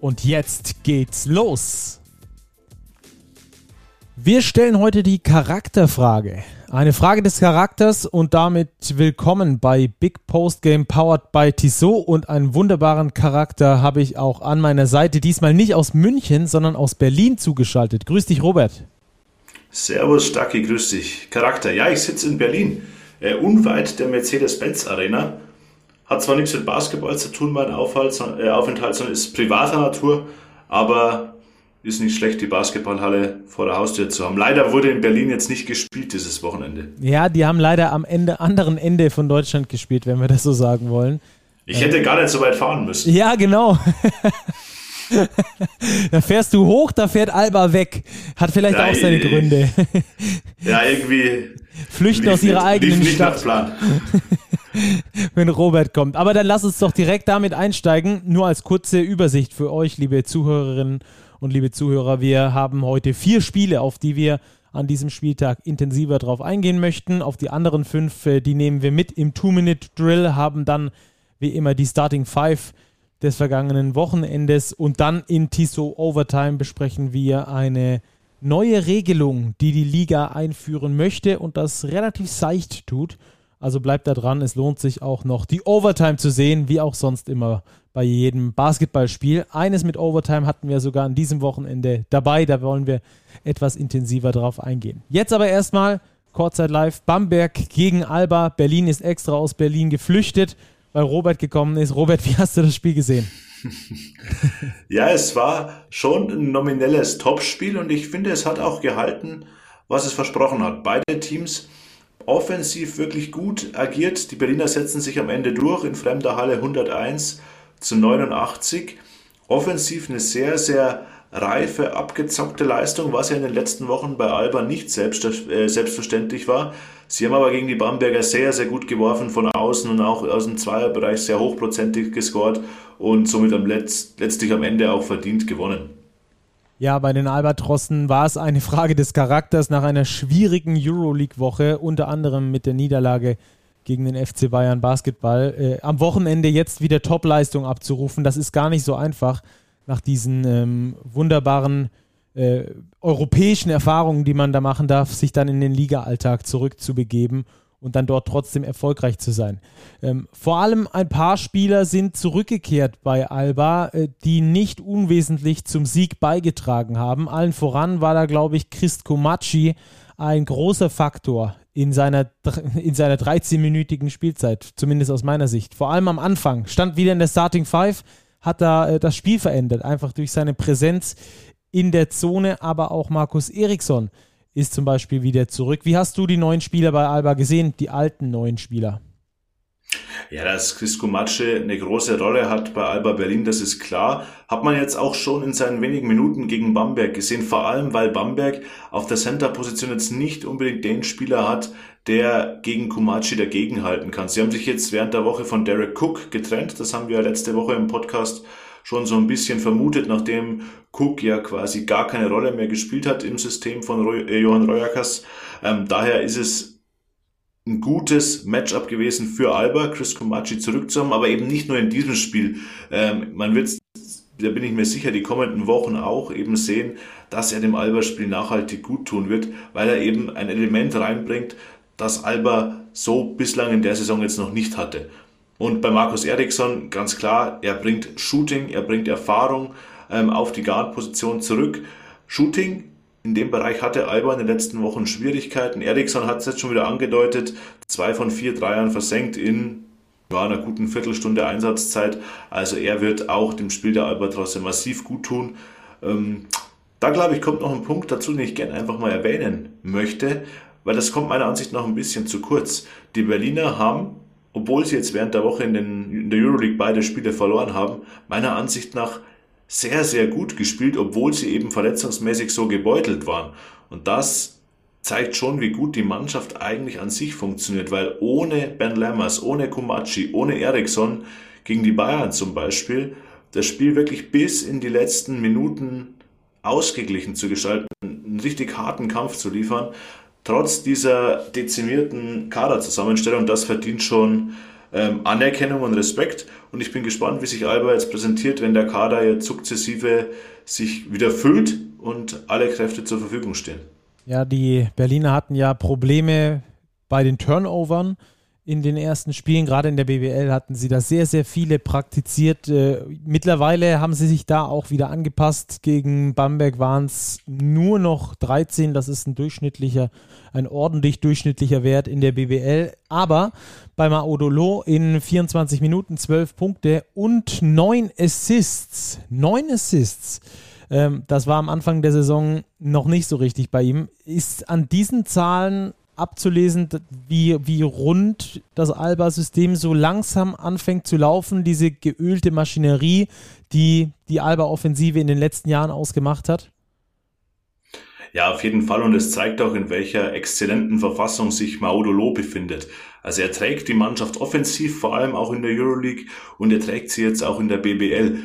Und jetzt geht's los. Wir stellen heute die Charakterfrage. Eine Frage des Charakters und damit willkommen bei Big Post Game powered by Tissot und einen wunderbaren Charakter habe ich auch an meiner Seite, diesmal nicht aus München, sondern aus Berlin zugeschaltet. Grüß dich, Robert. Servus, Stacki, grüß dich. Charakter, ja, ich sitze in Berlin, äh, unweit der Mercedes-Benz Arena hat zwar nichts mit Basketball zu tun, mein Aufhalt, äh, Aufenthalt, sondern ist privater Natur, aber ist nicht schlecht, die Basketballhalle vor der Haustür zu haben. Leider wurde in Berlin jetzt nicht gespielt dieses Wochenende. Ja, die haben leider am Ende, anderen Ende von Deutschland gespielt, wenn wir das so sagen wollen. Ich hätte gar nicht so weit fahren müssen. Ja, genau. da fährst du hoch, da fährt Alba weg. Hat vielleicht ja, auch seine Gründe. ja, irgendwie. Flüchten aus ihrer eigenen lief nicht Stadt. Nach Plan. wenn Robert kommt. Aber dann lass uns doch direkt damit einsteigen. Nur als kurze Übersicht für euch, liebe Zuhörerinnen und liebe Zuhörer. Wir haben heute vier Spiele, auf die wir an diesem Spieltag intensiver drauf eingehen möchten. Auf die anderen fünf, äh, die nehmen wir mit im Two-Minute-Drill, haben dann wie immer die Starting Five des vergangenen Wochenendes und dann in Tiso Overtime besprechen wir eine neue Regelung, die die Liga einführen möchte und das relativ seicht tut. Also bleibt da dran, es lohnt sich auch noch die Overtime zu sehen, wie auch sonst immer bei jedem Basketballspiel. Eines mit Overtime hatten wir sogar an diesem Wochenende dabei, da wollen wir etwas intensiver drauf eingehen. Jetzt aber erstmal Kurzzeit live Bamberg gegen Alba. Berlin ist extra aus Berlin geflüchtet, weil Robert gekommen ist. Robert, wie hast du das Spiel gesehen? ja, es war schon ein nominelles Topspiel und ich finde, es hat auch gehalten, was es versprochen hat. Beide Teams offensiv wirklich gut agiert. Die Berliner setzen sich am Ende durch in fremder Halle 101 zu 89. Offensiv eine sehr, sehr reife, abgezockte Leistung, was ja in den letzten Wochen bei Alba nicht äh, selbstverständlich war. Sie haben aber gegen die Bamberger sehr, sehr gut geworfen von außen und auch aus dem Zweierbereich sehr hochprozentig gescored und somit am Letz letztlich am Ende auch verdient gewonnen. Ja, bei den Albatrossen war es eine Frage des Charakters nach einer schwierigen Euroleague-Woche, unter anderem mit der Niederlage gegen den FC Bayern Basketball. Äh, am Wochenende jetzt wieder Topleistung abzurufen, das ist gar nicht so einfach nach diesen ähm, wunderbaren äh, europäischen Erfahrungen, die man da machen darf, sich dann in den Liga-Alltag zurückzubegeben und dann dort trotzdem erfolgreich zu sein. Ähm, vor allem ein paar Spieler sind zurückgekehrt bei Alba, äh, die nicht unwesentlich zum Sieg beigetragen haben. Allen voran war da, glaube ich, Christ Komacci ein großer Faktor in seiner, in seiner 13-minütigen Spielzeit, zumindest aus meiner Sicht. Vor allem am Anfang. Stand wieder in der Starting Five, hat da äh, das Spiel verändert, einfach durch seine Präsenz in der Zone, aber auch Markus Eriksson ist zum Beispiel wieder zurück. Wie hast du die neuen Spieler bei Alba gesehen, die alten neuen Spieler? Ja, dass Chris Matsche eine große Rolle hat bei Alba Berlin, das ist klar. Hat man jetzt auch schon in seinen wenigen Minuten gegen Bamberg gesehen, vor allem weil Bamberg auf der Center-Position jetzt nicht unbedingt den Spieler hat, der gegen Kumachi dagegenhalten kann. Sie haben sich jetzt während der Woche von Derek Cook getrennt, das haben wir letzte Woche im Podcast schon so ein bisschen vermutet, nachdem Cook ja quasi gar keine Rolle mehr gespielt hat im System von Roy, äh, Johann Royakas. Ähm, daher ist es ein gutes Matchup gewesen für Alba, Chris Komachi zurückzuhaben, aber eben nicht nur in diesem Spiel. Ähm, man wird, da bin ich mir sicher, die kommenden Wochen auch eben sehen, dass er dem Alba-Spiel nachhaltig gut tun wird, weil er eben ein Element reinbringt, das Alba so bislang in der Saison jetzt noch nicht hatte. Und bei Markus Eriksson ganz klar, er bringt Shooting, er bringt Erfahrung ähm, auf die Guard-Position zurück. Shooting, in dem Bereich hatte Alba in den letzten Wochen Schwierigkeiten. Eriksson hat es jetzt schon wieder angedeutet, zwei von vier Dreiern versenkt in ja, einer guten Viertelstunde Einsatzzeit. Also er wird auch dem Spiel der Albatrosse massiv gut tun. Ähm, da glaube ich, kommt noch ein Punkt dazu, den ich gerne einfach mal erwähnen möchte, weil das kommt meiner Ansicht nach ein bisschen zu kurz. Die Berliner haben obwohl sie jetzt während der Woche in, den, in der Euroleague beide Spiele verloren haben, meiner Ansicht nach sehr, sehr gut gespielt, obwohl sie eben verletzungsmäßig so gebeutelt waren. Und das zeigt schon, wie gut die Mannschaft eigentlich an sich funktioniert, weil ohne Ben Lammers, ohne Kumachi, ohne Eriksson gegen die Bayern zum Beispiel, das Spiel wirklich bis in die letzten Minuten ausgeglichen zu gestalten, einen richtig harten Kampf zu liefern, trotz dieser dezimierten Kaderzusammenstellung, das verdient schon ähm, Anerkennung und Respekt. Und ich bin gespannt, wie sich Alba jetzt präsentiert, wenn der Kader jetzt sukzessive sich wieder füllt und alle Kräfte zur Verfügung stehen. Ja, die Berliner hatten ja Probleme bei den Turnovern in den ersten Spielen, gerade in der BWL hatten sie da sehr, sehr viele praktiziert. Äh, mittlerweile haben sie sich da auch wieder angepasst. Gegen Bamberg waren es nur noch 13. Das ist ein durchschnittlicher, ein ordentlich durchschnittlicher Wert in der BWL. Aber bei Maodolo in 24 Minuten 12 Punkte und 9 Assists. 9 Assists ähm, das war am Anfang der Saison noch nicht so richtig bei ihm. Ist an diesen Zahlen abzulesen, wie, wie rund das Alba-System so langsam anfängt zu laufen, diese geölte Maschinerie, die die Alba-Offensive in den letzten Jahren ausgemacht hat? Ja, auf jeden Fall. Und es zeigt auch, in welcher exzellenten Verfassung sich Maudolo befindet. Also er trägt die Mannschaft offensiv, vor allem auch in der Euroleague, und er trägt sie jetzt auch in der BBL.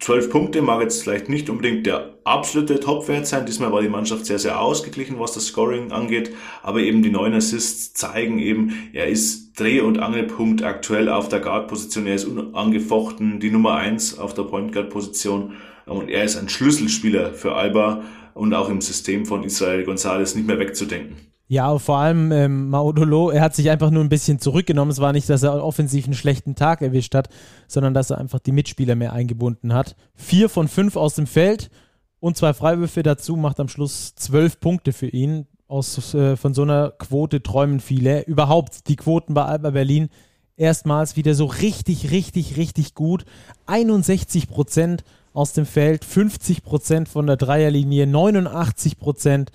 12 Punkte mag jetzt vielleicht nicht unbedingt der absolute Topwert sein. Diesmal war die Mannschaft sehr, sehr ausgeglichen, was das Scoring angeht. Aber eben die neun Assists zeigen eben, er ist Dreh- und Angelpunkt aktuell auf der Guard-Position. Er ist unangefochten die Nummer eins auf der Point Guard-Position. Und er ist ein Schlüsselspieler für Alba und auch im System von Israel Gonzalez nicht mehr wegzudenken. Ja, vor allem ähm, Maudolo, er hat sich einfach nur ein bisschen zurückgenommen. Es war nicht, dass er offensiv einen schlechten Tag erwischt hat, sondern dass er einfach die Mitspieler mehr eingebunden hat. Vier von fünf aus dem Feld und zwei Freiwürfe dazu macht am Schluss zwölf Punkte für ihn. Aus, äh, von so einer Quote träumen viele. Überhaupt die Quoten bei Alba Berlin erstmals wieder so richtig, richtig, richtig gut. 61 Prozent aus dem Feld, 50 Prozent von der Dreierlinie, 89 Prozent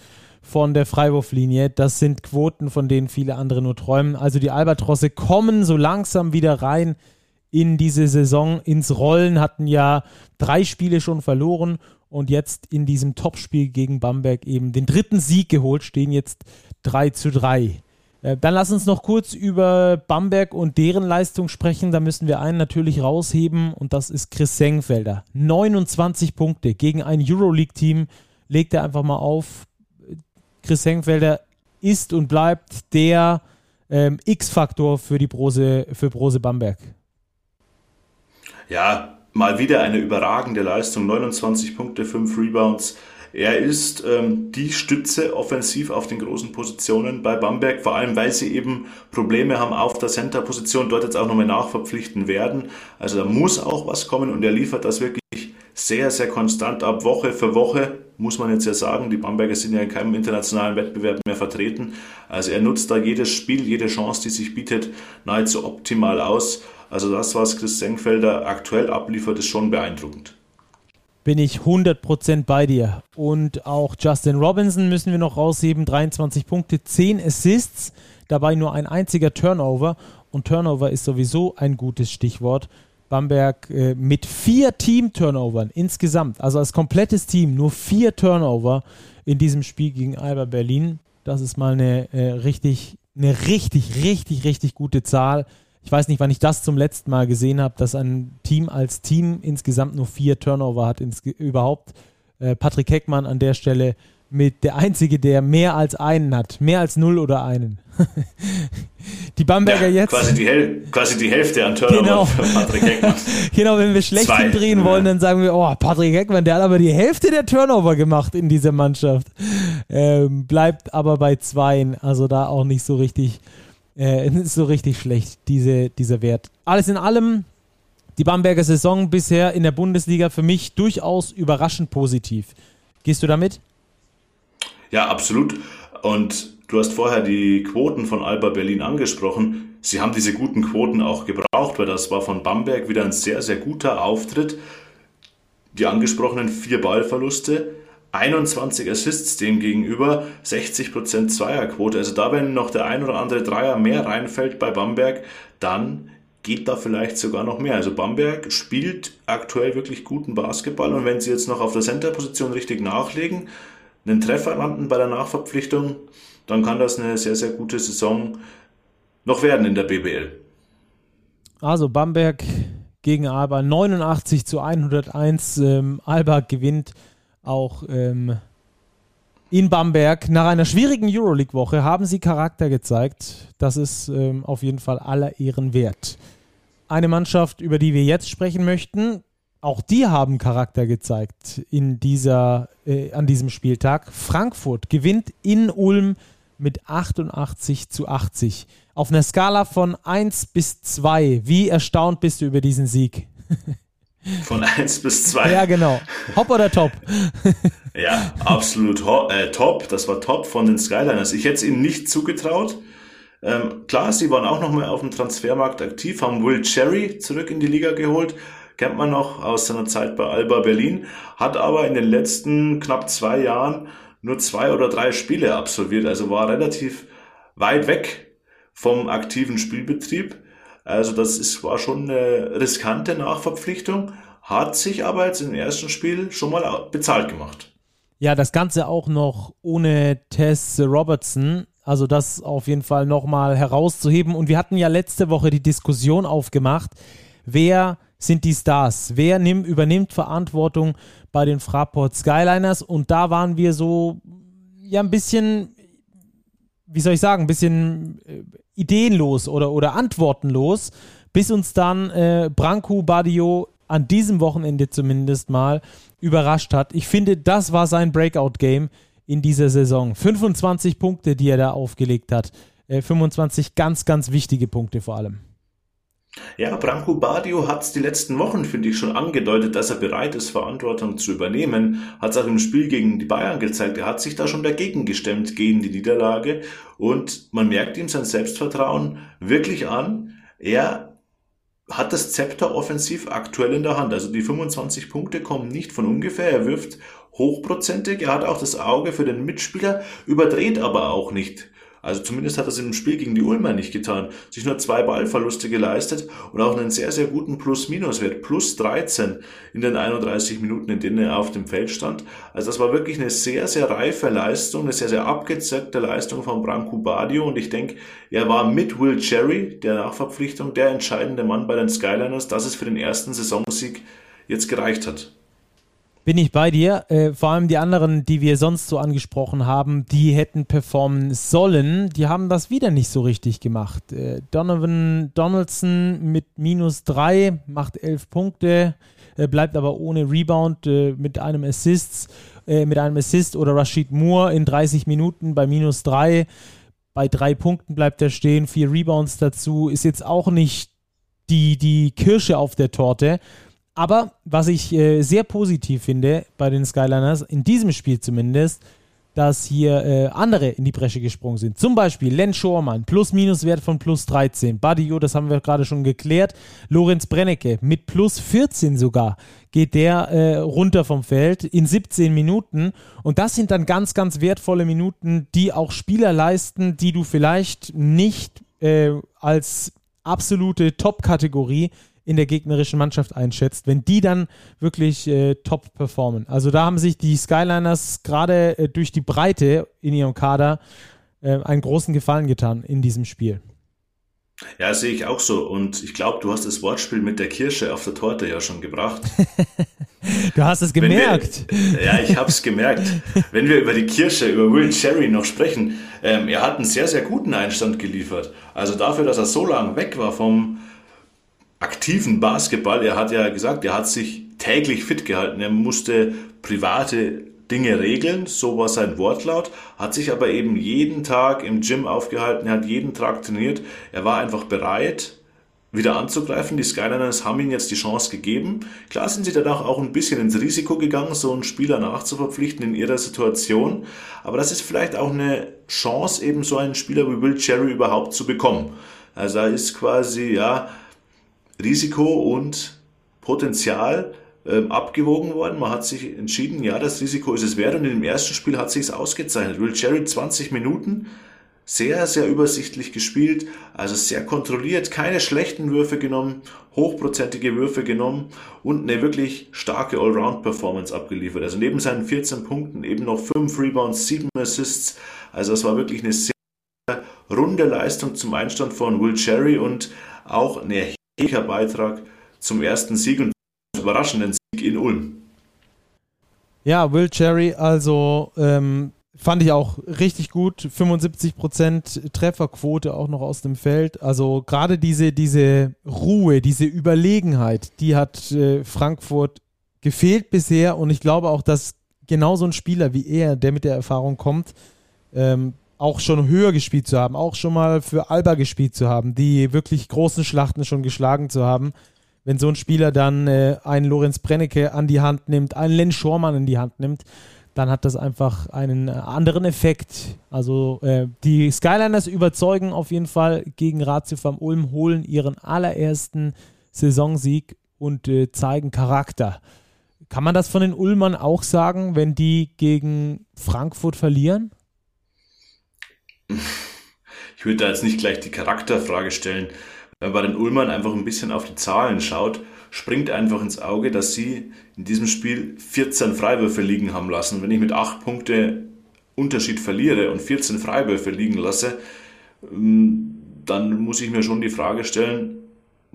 von der Freiwurflinie. Das sind Quoten, von denen viele andere nur träumen. Also die Albatrosse kommen so langsam wieder rein in diese Saison, ins Rollen, hatten ja drei Spiele schon verloren und jetzt in diesem Topspiel gegen Bamberg eben den dritten Sieg geholt, stehen jetzt 3 zu 3. Äh, dann lass uns noch kurz über Bamberg und deren Leistung sprechen. Da müssen wir einen natürlich rausheben und das ist Chris Sengfelder. 29 Punkte gegen ein Euroleague-Team legt er einfach mal auf. Chris Hengfelder ist und bleibt der ähm, X-Faktor für die Brose, für Brose Bamberg. Ja, mal wieder eine überragende Leistung. 29 Punkte, 5 Rebounds. Er ist ähm, die Stütze offensiv auf den großen Positionen bei Bamberg, vor allem weil sie eben Probleme haben auf der Center-Position, dort jetzt auch nochmal nachverpflichten werden. Also da muss auch was kommen und er liefert das wirklich sehr, sehr konstant ab Woche für Woche, muss man jetzt ja sagen. Die Bamberger sind ja in keinem internationalen Wettbewerb mehr vertreten. Also er nutzt da jedes Spiel, jede Chance, die sich bietet, nahezu optimal aus. Also das, was Chris Senkfelder aktuell abliefert, ist schon beeindruckend. Bin ich 100% bei dir. Und auch Justin Robinson müssen wir noch rausheben. 23 Punkte, 10 Assists, dabei nur ein einziger Turnover. Und Turnover ist sowieso ein gutes Stichwort. Bamberg äh, mit vier Team-Turnovern insgesamt, also als komplettes Team nur vier Turnover in diesem Spiel gegen Alba Berlin. Das ist mal eine äh, richtig, eine richtig, richtig, richtig gute Zahl. Ich weiß nicht, wann ich das zum letzten Mal gesehen habe, dass ein Team als Team insgesamt nur vier Turnover hat überhaupt. Äh, Patrick Heckmann an der Stelle mit der einzige, der mehr als einen hat, mehr als null oder einen. die Bamberger ja, jetzt. Quasi die, quasi die Hälfte an Turnover genau. für Patrick Heckmann. genau, wenn wir schlecht Zwei. drehen wollen, dann sagen wir, oh, Patrick Heckmann, der hat aber die Hälfte der Turnover gemacht in dieser Mannschaft. Ähm, bleibt aber bei zweien, also da auch nicht so richtig, äh, so richtig schlecht, diese, dieser Wert. Alles in allem, die Bamberger Saison bisher in der Bundesliga für mich durchaus überraschend positiv. Gehst du damit? Ja, absolut. Und du hast vorher die Quoten von Alba Berlin angesprochen. Sie haben diese guten Quoten auch gebraucht, weil das war von Bamberg wieder ein sehr, sehr guter Auftritt. Die angesprochenen vier Ballverluste, 21 Assists dem gegenüber, 60% Zweierquote. Also da, wenn noch der ein oder andere Dreier mehr reinfällt bei Bamberg, dann geht da vielleicht sogar noch mehr. Also Bamberg spielt aktuell wirklich guten Basketball und wenn sie jetzt noch auf der Center-Position richtig nachlegen, einen Treffer landen bei der Nachverpflichtung, dann kann das eine sehr, sehr gute Saison noch werden in der BBL. Also Bamberg gegen Alba 89 zu 101. Ähm, Alba gewinnt auch ähm, in Bamberg. Nach einer schwierigen Euroleague-Woche haben sie Charakter gezeigt. Das ist ähm, auf jeden Fall aller Ehren wert. Eine Mannschaft, über die wir jetzt sprechen möchten, auch die haben Charakter gezeigt in dieser, äh, an diesem Spieltag. Frankfurt gewinnt in Ulm mit 88 zu 80. Auf einer Skala von 1 bis 2, wie erstaunt bist du über diesen Sieg? Von 1 bis 2. Ja, genau. Hopp oder top? ja, absolut äh, top. Das war top von den Skyliners. Ich hätte es ihnen nicht zugetraut. Ähm, klar, sie waren auch nochmal auf dem Transfermarkt aktiv, haben Will Cherry zurück in die Liga geholt. Kennt man noch aus seiner Zeit bei Alba Berlin. Hat aber in den letzten knapp zwei Jahren nur zwei oder drei Spiele absolviert. Also war relativ weit weg vom aktiven Spielbetrieb. Also das ist, war schon eine riskante Nachverpflichtung, hat sich aber jetzt im ersten Spiel schon mal bezahlt gemacht. Ja, das Ganze auch noch ohne Tess Robertson. Also das auf jeden Fall nochmal herauszuheben. Und wir hatten ja letzte Woche die Diskussion aufgemacht, wer sind die Stars? Wer nimmt, übernimmt Verantwortung bei den Fraport Skyliners? Und da waren wir so, ja, ein bisschen, wie soll ich sagen, ein bisschen äh, ideenlos oder, oder antwortenlos, bis uns dann äh, Branko Badio an diesem Wochenende zumindest mal überrascht hat. Ich finde, das war sein Breakout-Game in dieser Saison. 25 Punkte, die er da aufgelegt hat. Äh, 25 ganz, ganz wichtige Punkte vor allem. Ja, Branko Badio hat es die letzten Wochen, finde ich, schon angedeutet, dass er bereit ist, Verantwortung zu übernehmen. Hat es auch im Spiel gegen die Bayern gezeigt. Er hat sich da schon dagegen gestemmt, gegen die Niederlage. Und man merkt ihm sein Selbstvertrauen wirklich an. Er hat das Zepter offensiv aktuell in der Hand. Also die 25 Punkte kommen nicht von ungefähr. Er wirft hochprozentig. Er hat auch das Auge für den Mitspieler, überdreht aber auch nicht. Also zumindest hat er es im Spiel gegen die Ulmer nicht getan. Sich nur zwei Ballverluste geleistet und auch einen sehr, sehr guten Plus-Minus-Wert. Plus 13 in den 31 Minuten, in denen er auf dem Feld stand. Also das war wirklich eine sehr, sehr reife Leistung, eine sehr, sehr abgezeckte Leistung von Branko Badio. Und ich denke, er war mit Will Cherry, der Nachverpflichtung, der entscheidende Mann bei den Skyliners, dass es für den ersten Saisonsieg jetzt gereicht hat. Bin ich bei dir. Äh, vor allem die anderen, die wir sonst so angesprochen haben, die hätten performen sollen. Die haben das wieder nicht so richtig gemacht. Äh, Donovan Donaldson mit minus drei macht elf Punkte, äh, bleibt aber ohne Rebound äh, mit einem Assist, äh, mit einem Assist oder Rashid Moore in 30 Minuten bei minus drei. Bei drei Punkten bleibt er stehen, vier Rebounds dazu. Ist jetzt auch nicht die, die Kirsche auf der Torte. Aber was ich äh, sehr positiv finde bei den Skyliners, in diesem Spiel zumindest, dass hier äh, andere in die Bresche gesprungen sind. Zum Beispiel Len Schormann, Plus-Minus-Wert von plus 13. Badio, das haben wir gerade schon geklärt. Lorenz Brennecke mit plus 14 sogar geht der äh, runter vom Feld in 17 Minuten. Und das sind dann ganz, ganz wertvolle Minuten, die auch Spieler leisten, die du vielleicht nicht äh, als absolute Top-Kategorie in der gegnerischen Mannschaft einschätzt, wenn die dann wirklich äh, top performen. Also da haben sich die Skyliners gerade äh, durch die Breite in ihrem Kader äh, einen großen Gefallen getan in diesem Spiel. Ja, sehe ich auch so. Und ich glaube, du hast das Wortspiel mit der Kirsche auf der Torte ja schon gebracht. du hast es gemerkt. Wir, ja, ich habe es gemerkt. Wenn wir über die Kirsche, über Will Cherry noch sprechen, ähm, er hat einen sehr, sehr guten Einstand geliefert. Also dafür, dass er so lange weg war vom, aktiven Basketball. Er hat ja gesagt, er hat sich täglich fit gehalten. Er musste private Dinge regeln, so war sein Wortlaut, hat sich aber eben jeden Tag im Gym aufgehalten, er hat jeden Tag trainiert. Er war einfach bereit, wieder anzugreifen. Die Skyliners haben ihm jetzt die Chance gegeben. Klar sind sie danach auch ein bisschen ins Risiko gegangen, so einen Spieler nachzuverpflichten in ihrer Situation. Aber das ist vielleicht auch eine Chance, eben so einen Spieler wie Will Cherry überhaupt zu bekommen. Also da ist quasi, ja, Risiko und Potenzial ähm, abgewogen worden. Man hat sich entschieden, ja, das Risiko ist es wert und dem ersten Spiel hat sich es ausgezeichnet. Will Cherry 20 Minuten, sehr, sehr übersichtlich gespielt, also sehr kontrolliert, keine schlechten Würfe genommen, hochprozentige Würfe genommen und eine wirklich starke Allround-Performance abgeliefert. Also neben seinen 14 Punkten eben noch 5 Rebounds, 7 Assists. Also es war wirklich eine sehr runde Leistung zum Einstand von Will Cherry und auch ein erheblicher Beitrag zum ersten Sieg und überraschenden Sieg in Ulm. Ja, Will Cherry, also ähm, Fand ich auch richtig gut. 75% Trefferquote auch noch aus dem Feld. Also gerade diese, diese Ruhe, diese Überlegenheit, die hat äh, Frankfurt gefehlt bisher. Und ich glaube auch, dass genau so ein Spieler wie er, der mit der Erfahrung kommt, ähm, auch schon höher gespielt zu haben, auch schon mal für Alba gespielt zu haben, die wirklich großen Schlachten schon geschlagen zu haben. Wenn so ein Spieler dann äh, einen Lorenz Brennecke an die Hand nimmt, einen Len Schormann in die Hand nimmt, dann hat das einfach einen äh, anderen Effekt. Also äh, die Skyliners überzeugen auf jeden Fall gegen Ratio vom Ulm, holen ihren allerersten Saisonsieg und äh, zeigen Charakter. Kann man das von den Ulmern auch sagen, wenn die gegen Frankfurt verlieren? Ich würde da jetzt nicht gleich die Charakterfrage stellen. Wenn man bei den Ulmern einfach ein bisschen auf die Zahlen schaut, springt einfach ins Auge, dass sie in diesem Spiel 14 Freiwürfe liegen haben lassen. Wenn ich mit 8 Punkte Unterschied verliere und 14 Freiwürfe liegen lasse, ähm, dann muss ich mir schon die Frage stellen,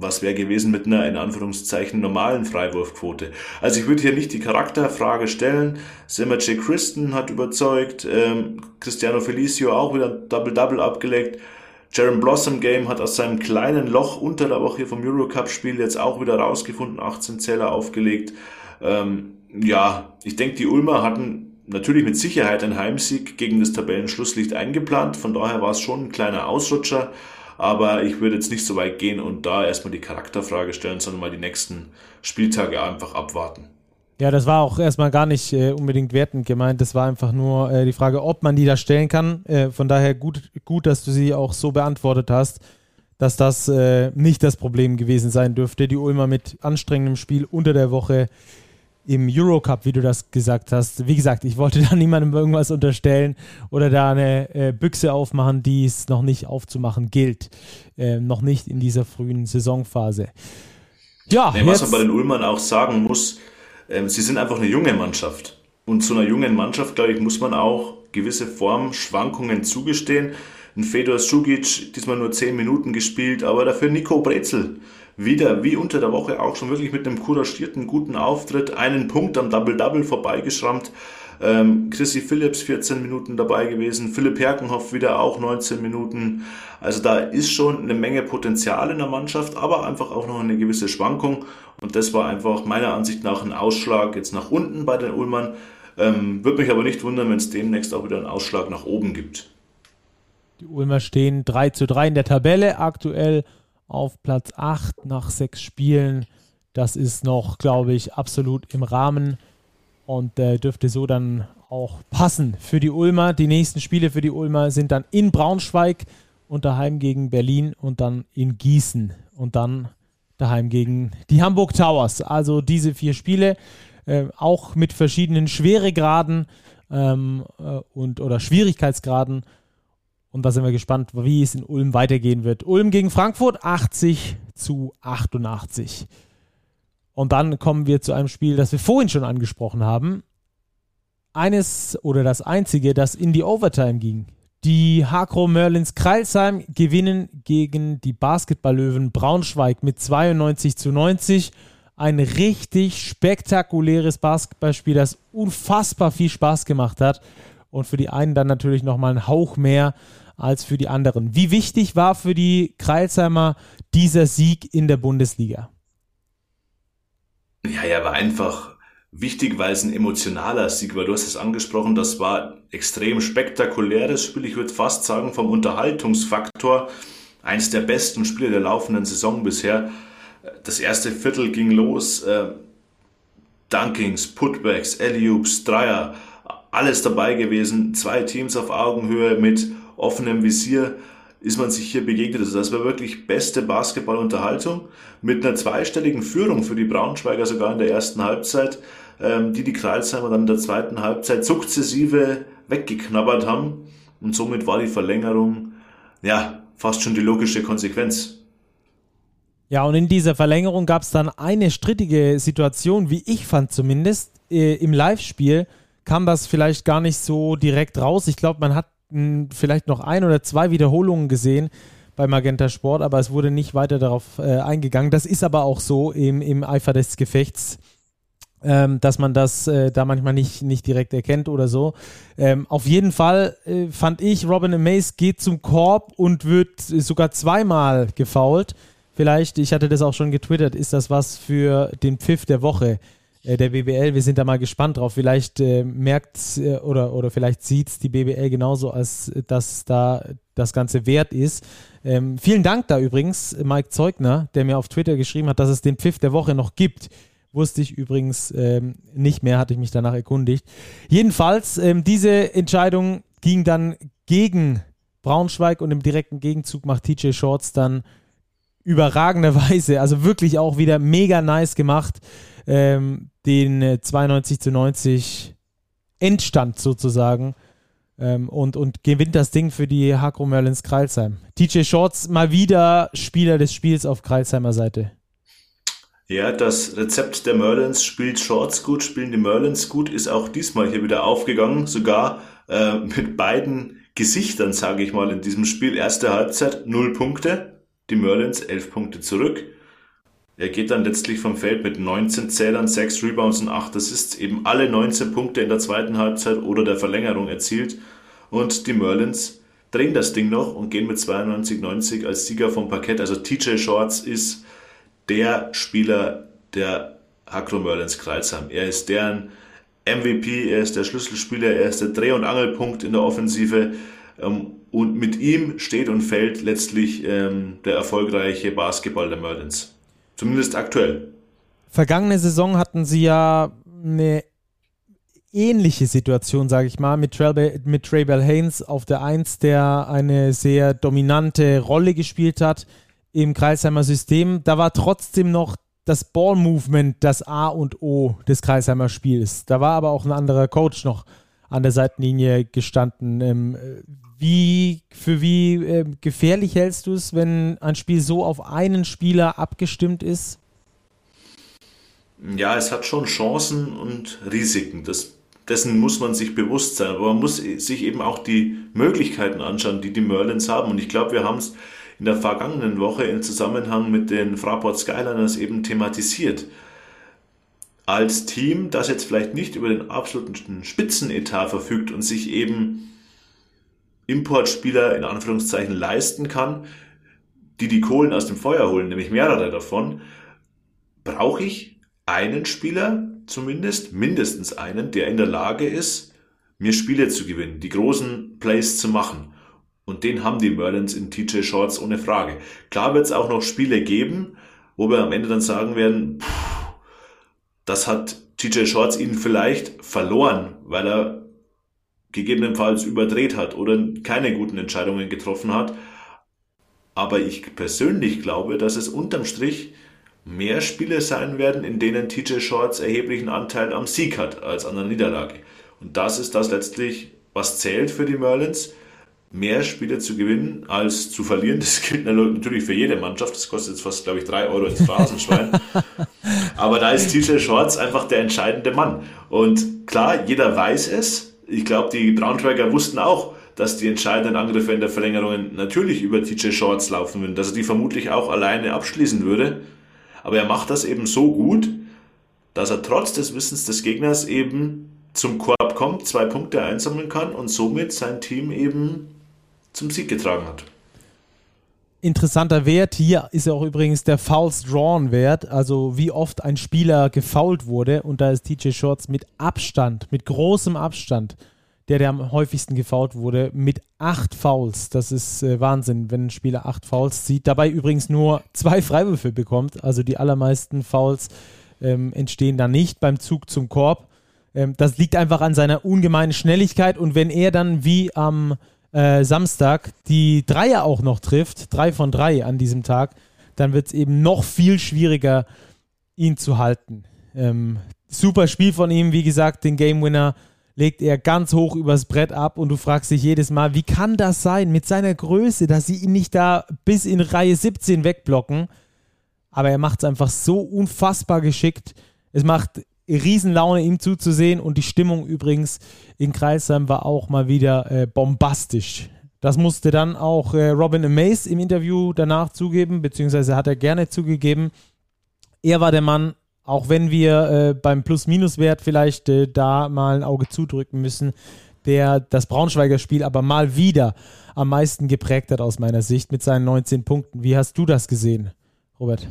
was wäre gewesen mit einer in Anführungszeichen normalen Freiwurfquote. Also ich würde hier nicht die Charakterfrage stellen. Simmer J. Christen hat überzeugt, ähm, Cristiano Felicio auch wieder Double-Double abgelegt. Jaron Blossom Game hat aus seinem kleinen Loch unter der Woche vom Eurocup-Spiel jetzt auch wieder rausgefunden, 18 Zähler aufgelegt. Ähm, ja, ich denke, die Ulmer hatten natürlich mit Sicherheit einen Heimsieg gegen das Tabellenschlusslicht eingeplant. Von daher war es schon ein kleiner Ausrutscher. Aber ich würde jetzt nicht so weit gehen und da erstmal die Charakterfrage stellen, sondern mal die nächsten Spieltage einfach abwarten. Ja, das war auch erstmal gar nicht äh, unbedingt wertend gemeint. Das war einfach nur äh, die Frage, ob man die da stellen kann. Äh, von daher gut, gut, dass du sie auch so beantwortet hast, dass das äh, nicht das Problem gewesen sein dürfte. Die Ulmer mit anstrengendem Spiel unter der Woche im Eurocup, wie du das gesagt hast. Wie gesagt, ich wollte da niemandem irgendwas unterstellen oder da eine äh, Büchse aufmachen, die es noch nicht aufzumachen gilt. Äh, noch nicht in dieser frühen Saisonphase. Ja, nee, was man bei den Ulmern auch sagen muss, ähm, sie sind einfach eine junge Mannschaft. Und zu einer jungen Mannschaft, glaube ich, muss man auch gewisse Formschwankungen zugestehen. Ein Fedor Sugic, diesmal nur 10 Minuten gespielt, aber dafür Nico Brezel. Wieder, wie unter der Woche, auch schon wirklich mit einem couragierten, guten Auftritt, einen Punkt am Double-Double vorbeigeschrammt. Ähm, Chrissy Phillips 14 Minuten dabei gewesen, Philipp Herkenhoff wieder auch 19 Minuten. Also da ist schon eine Menge Potenzial in der Mannschaft, aber einfach auch noch eine gewisse Schwankung. Und das war einfach meiner Ansicht nach ein Ausschlag jetzt nach unten bei den Ulmern. Ähm, Würde mich aber nicht wundern, wenn es demnächst auch wieder einen Ausschlag nach oben gibt. Die Ulmer stehen 3 zu 3 in der Tabelle, aktuell auf Platz 8 nach sechs Spielen. Das ist noch, glaube ich, absolut im Rahmen und äh, dürfte so dann auch passen für die Ulmer. Die nächsten Spiele für die Ulmer sind dann in Braunschweig und daheim gegen Berlin und dann in Gießen und dann daheim gegen die Hamburg Towers. Also diese vier Spiele, äh, auch mit verschiedenen Schweregraden ähm, äh, und oder Schwierigkeitsgraden. Und da sind wir gespannt, wie es in Ulm weitergehen wird. Ulm gegen Frankfurt 80 zu 88. Und dann kommen wir zu einem Spiel, das wir vorhin schon angesprochen haben. Eines oder das einzige, das in die Overtime ging. Die Hakro Merlins Kreilsheim gewinnen gegen die Basketballlöwen Braunschweig mit 92 zu 90. Ein richtig spektakuläres Basketballspiel, das unfassbar viel Spaß gemacht hat. Und für die einen dann natürlich nochmal ein Hauch mehr als für die anderen. Wie wichtig war für die Kreilsheimer dieser Sieg in der Bundesliga? Ja, er war einfach wichtig, weil es ein emotionaler Sieg war. Du hast es angesprochen, das war extrem spektakuläres Spiel. Ich würde fast sagen, vom Unterhaltungsfaktor eins der besten Spiele der laufenden Saison bisher. Das erste Viertel ging los. Äh, Dunkings, Putbacks, Eliups, Dreier, alles dabei gewesen. Zwei Teams auf Augenhöhe mit offenem Visier ist man sich hier begegnet. Also das war wirklich beste Basketballunterhaltung mit einer zweistelligen Führung für die Braunschweiger sogar in der ersten Halbzeit, ähm, die die Kreilsheimer dann in der zweiten Halbzeit sukzessive weggeknabbert haben. und somit war die Verlängerung ja fast schon die logische Konsequenz. Ja, und in dieser Verlängerung gab es dann eine strittige Situation, wie ich fand zumindest. Äh, Im Live-Spiel kam das vielleicht gar nicht so direkt raus. Ich glaube, man hat vielleicht noch ein oder zwei Wiederholungen gesehen bei Magenta Sport, aber es wurde nicht weiter darauf äh, eingegangen. Das ist aber auch so im, im Eifer des Gefechts. Ähm, dass man das äh, da manchmal nicht, nicht direkt erkennt oder so. Ähm, auf jeden Fall äh, fand ich, Robin Amaze geht zum Korb und wird sogar zweimal gefoult. Vielleicht, ich hatte das auch schon getwittert, ist das was für den Pfiff der Woche der BBL? Wir sind da mal gespannt drauf. Vielleicht äh, merkt äh, oder, oder vielleicht sieht es die BBL genauso, als dass da das Ganze wert ist. Ähm, vielen Dank da übrigens, Mike Zeugner, der mir auf Twitter geschrieben hat, dass es den Pfiff der Woche noch gibt. Wusste ich übrigens ähm, nicht mehr, hatte ich mich danach erkundigt. Jedenfalls, ähm, diese Entscheidung ging dann gegen Braunschweig und im direkten Gegenzug macht TJ Shorts dann überragenderweise, also wirklich auch wieder mega nice gemacht, ähm, den äh, 92 zu 90 Endstand sozusagen ähm, und, und gewinnt das Ding für die Hakro Merlins Kreilsheim. TJ Shorts mal wieder Spieler des Spiels auf Kreilsheimer Seite. Ja, das Rezept der Merlins spielt Shorts gut, spielen die Merlins gut, ist auch diesmal hier wieder aufgegangen, sogar äh, mit beiden Gesichtern, sage ich mal, in diesem Spiel. Erste Halbzeit, null Punkte die Merlins elf Punkte zurück. Er geht dann letztlich vom Feld mit 19 Zählern, 6 Rebounds und 8 Assists, eben alle 19 Punkte in der zweiten Halbzeit oder der Verlängerung erzielt. Und die Merlins drehen das Ding noch und gehen mit 92-90 als Sieger vom Parkett. Also TJ Shorts ist der Spieler der Hakro Merlins Kreuzheim. Er ist deren MVP, er ist der Schlüsselspieler, er ist der Dreh- und Angelpunkt in der Offensive. Ähm, und mit ihm steht und fällt letztlich ähm, der erfolgreiche Basketball der Merlins. Zumindest aktuell. Vergangene Saison hatten sie ja eine ähnliche Situation, sage ich mal, mit, Trey, mit Trey Bell Haynes auf der 1, der eine sehr dominante Rolle gespielt hat im Kreisheimer System. Da war trotzdem noch das Ball-Movement das A und O des Kreisheimer Spiels. Da war aber auch ein anderer Coach noch an der Seitenlinie gestanden. Wie, für wie äh, gefährlich hältst du es, wenn ein Spiel so auf einen Spieler abgestimmt ist? Ja, es hat schon Chancen und Risiken. Das, dessen muss man sich bewusst sein. Aber man muss sich eben auch die Möglichkeiten anschauen, die die Merlins haben. Und ich glaube, wir haben es in der vergangenen Woche im Zusammenhang mit den Fraport Skyliners eben thematisiert. Als Team, das jetzt vielleicht nicht über den absoluten Spitzenetat verfügt und sich eben Importspieler in Anführungszeichen leisten kann, die die Kohlen aus dem Feuer holen, nämlich mehrere davon, brauche ich einen Spieler zumindest, mindestens einen, der in der Lage ist, mir Spiele zu gewinnen, die großen Plays zu machen. Und den haben die Merlins in TJ Shorts ohne Frage. Klar wird es auch noch Spiele geben, wo wir am Ende dann sagen werden, pff, das hat TJ Shorts ihnen vielleicht verloren, weil er gegebenenfalls überdreht hat oder keine guten Entscheidungen getroffen hat. Aber ich persönlich glaube, dass es unterm Strich mehr Spiele sein werden, in denen TJ Shorts erheblichen Anteil am Sieg hat als an der Niederlage. Und das ist das letztlich, was zählt für die Merlins. Mehr Spiele zu gewinnen als zu verlieren. Das gilt natürlich für jede Mannschaft. Das kostet jetzt fast, glaube ich, drei Euro ins Phrasenschwein. Aber da ist TJ Shorts einfach der entscheidende Mann. Und klar, jeder weiß es ich glaube, die Braunschweiger wussten auch, dass die entscheidenden Angriffe in der Verlängerung natürlich über TJ Shorts laufen würden, dass er die vermutlich auch alleine abschließen würde. Aber er macht das eben so gut, dass er trotz des Wissens des Gegners eben zum Korb kommt, zwei Punkte einsammeln kann und somit sein Team eben zum Sieg getragen hat. Interessanter Wert hier ist auch übrigens der Fouls Drawn Wert, also wie oft ein Spieler gefoult wurde. Und da ist TJ Shorts mit Abstand, mit großem Abstand, der, der am häufigsten gefoult wurde, mit acht Fouls. Das ist äh, Wahnsinn, wenn ein Spieler acht Fouls zieht. Dabei übrigens nur zwei Freiwürfe bekommt. Also die allermeisten Fouls ähm, entstehen da nicht beim Zug zum Korb. Ähm, das liegt einfach an seiner ungemeinen Schnelligkeit. Und wenn er dann wie am äh, Samstag die Dreier auch noch trifft, drei von drei an diesem Tag, dann wird es eben noch viel schwieriger, ihn zu halten. Ähm, super Spiel von ihm, wie gesagt, den Game Winner legt er ganz hoch übers Brett ab und du fragst dich jedes Mal, wie kann das sein mit seiner Größe, dass sie ihn nicht da bis in Reihe 17 wegblocken? Aber er macht es einfach so unfassbar geschickt. Es macht Riesenlaune, ihm zuzusehen und die Stimmung übrigens in Kreisheim war auch mal wieder äh, bombastisch. Das musste dann auch äh, Robin Amaze im Interview danach zugeben, beziehungsweise hat er gerne zugegeben. Er war der Mann, auch wenn wir äh, beim Plus-Minus-Wert vielleicht äh, da mal ein Auge zudrücken müssen, der das Braunschweiger Spiel aber mal wieder am meisten geprägt hat aus meiner Sicht mit seinen 19 Punkten. Wie hast du das gesehen, Robert?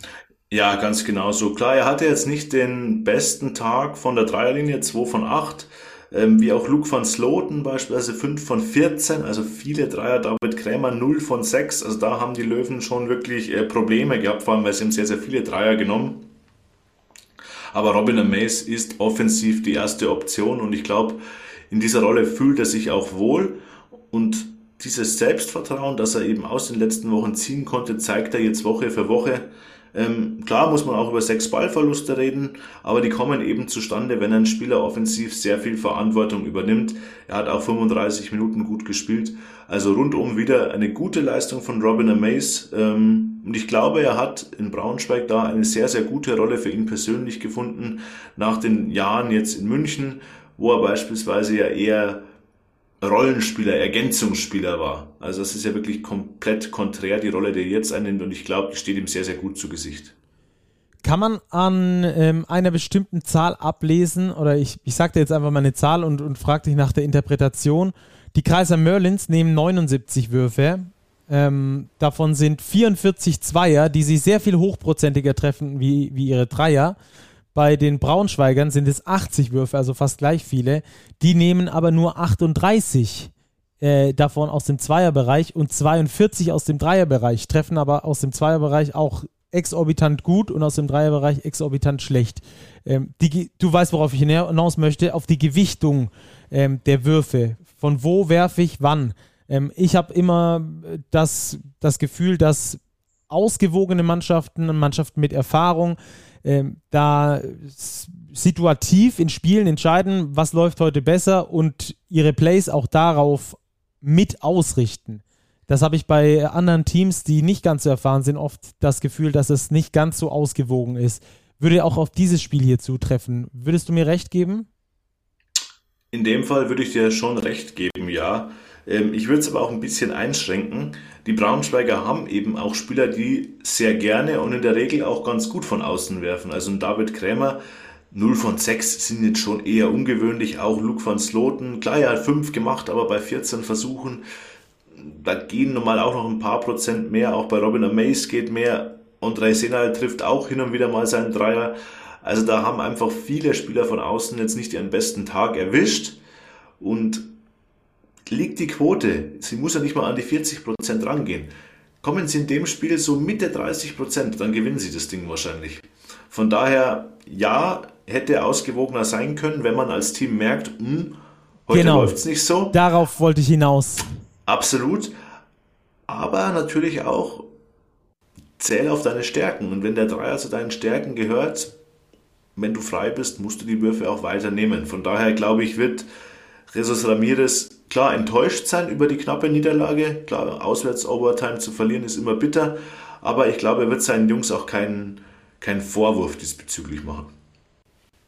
Ja, ganz genau so. Klar, er hatte jetzt nicht den besten Tag von der Dreierlinie, 2 von 8, ähm, wie auch Luke van Sloten beispielsweise 5 von 14, also viele Dreier, David Krämer 0 von 6, also da haben die Löwen schon wirklich äh, Probleme gehabt, vor allem weil sie haben sehr, sehr viele Dreier genommen. Aber Robin Amaze ist offensiv die erste Option und ich glaube, in dieser Rolle fühlt er sich auch wohl und dieses Selbstvertrauen, das er eben aus den letzten Wochen ziehen konnte, zeigt er jetzt Woche für Woche. Ähm, klar muss man auch über sechs Ballverluste reden, aber die kommen eben zustande, wenn ein Spieler offensiv sehr viel Verantwortung übernimmt. Er hat auch 35 Minuten gut gespielt. Also rundum wieder eine gute Leistung von Robin Amaze. Ähm, und ich glaube, er hat in Braunschweig da eine sehr, sehr gute Rolle für ihn persönlich gefunden. Nach den Jahren jetzt in München, wo er beispielsweise ja eher Rollenspieler, Ergänzungsspieler war. Also das ist ja wirklich komplett konträr die Rolle, die er jetzt einnimmt und ich glaube, die steht ihm sehr, sehr gut zu Gesicht. Kann man an ähm, einer bestimmten Zahl ablesen, oder ich, ich sage dir jetzt einfach mal eine Zahl und, und frage dich nach der Interpretation. Die Kaiser Merlins nehmen 79 Würfe, ähm, davon sind 44 Zweier, die sie sehr viel hochprozentiger treffen wie, wie ihre Dreier. Bei den Braunschweigern sind es 80 Würfe, also fast gleich viele. Die nehmen aber nur 38 äh, davon aus dem Zweierbereich und 42 aus dem Dreierbereich, treffen aber aus dem Zweierbereich auch exorbitant gut und aus dem Dreierbereich exorbitant schlecht. Ähm, die, du weißt, worauf ich hinaus möchte, auf die Gewichtung ähm, der Würfe. Von wo werfe ich wann? Ähm, ich habe immer das, das Gefühl, dass ausgewogene Mannschaften, Mannschaften mit Erfahrung, da situativ in Spielen entscheiden, was läuft heute besser und ihre Plays auch darauf mit ausrichten. Das habe ich bei anderen Teams, die nicht ganz so erfahren sind, oft das Gefühl, dass es nicht ganz so ausgewogen ist. Würde auch auf dieses Spiel hier zutreffen. Würdest du mir recht geben? In dem Fall würde ich dir schon recht geben, ja. Ähm, ich würde es aber auch ein bisschen einschränken. Die Braunschweiger haben eben auch Spieler, die sehr gerne und in der Regel auch ganz gut von außen werfen. Also ein David Krämer, 0 von 6 sind jetzt schon eher ungewöhnlich. Auch Luke van Sloten, klar, er hat 5 gemacht, aber bei 14 Versuchen, da gehen normal auch noch ein paar Prozent mehr. Auch bei Robin Amaze geht mehr. Und Senal trifft auch hin und wieder mal seinen Dreier. Also da haben einfach viele Spieler von außen jetzt nicht ihren besten Tag erwischt. Und liegt die Quote, sie muss ja nicht mal an die 40% rangehen, kommen sie in dem Spiel so Mitte 30%, dann gewinnen sie das Ding wahrscheinlich. Von daher, ja, hätte ausgewogener sein können, wenn man als Team merkt, hm, heute genau. läuft es nicht so. Darauf wollte ich hinaus. Absolut. Aber natürlich auch, zähl auf deine Stärken. Und wenn der Dreier zu deinen Stärken gehört, wenn du frei bist, musst du die Würfe auch weiternehmen. Von daher glaube ich, wird Jesus Ramirez klar enttäuscht sein über die knappe Niederlage. Klar, auswärts Overtime zu verlieren ist immer bitter, aber ich glaube, er wird seinen Jungs auch keinen, keinen Vorwurf diesbezüglich machen.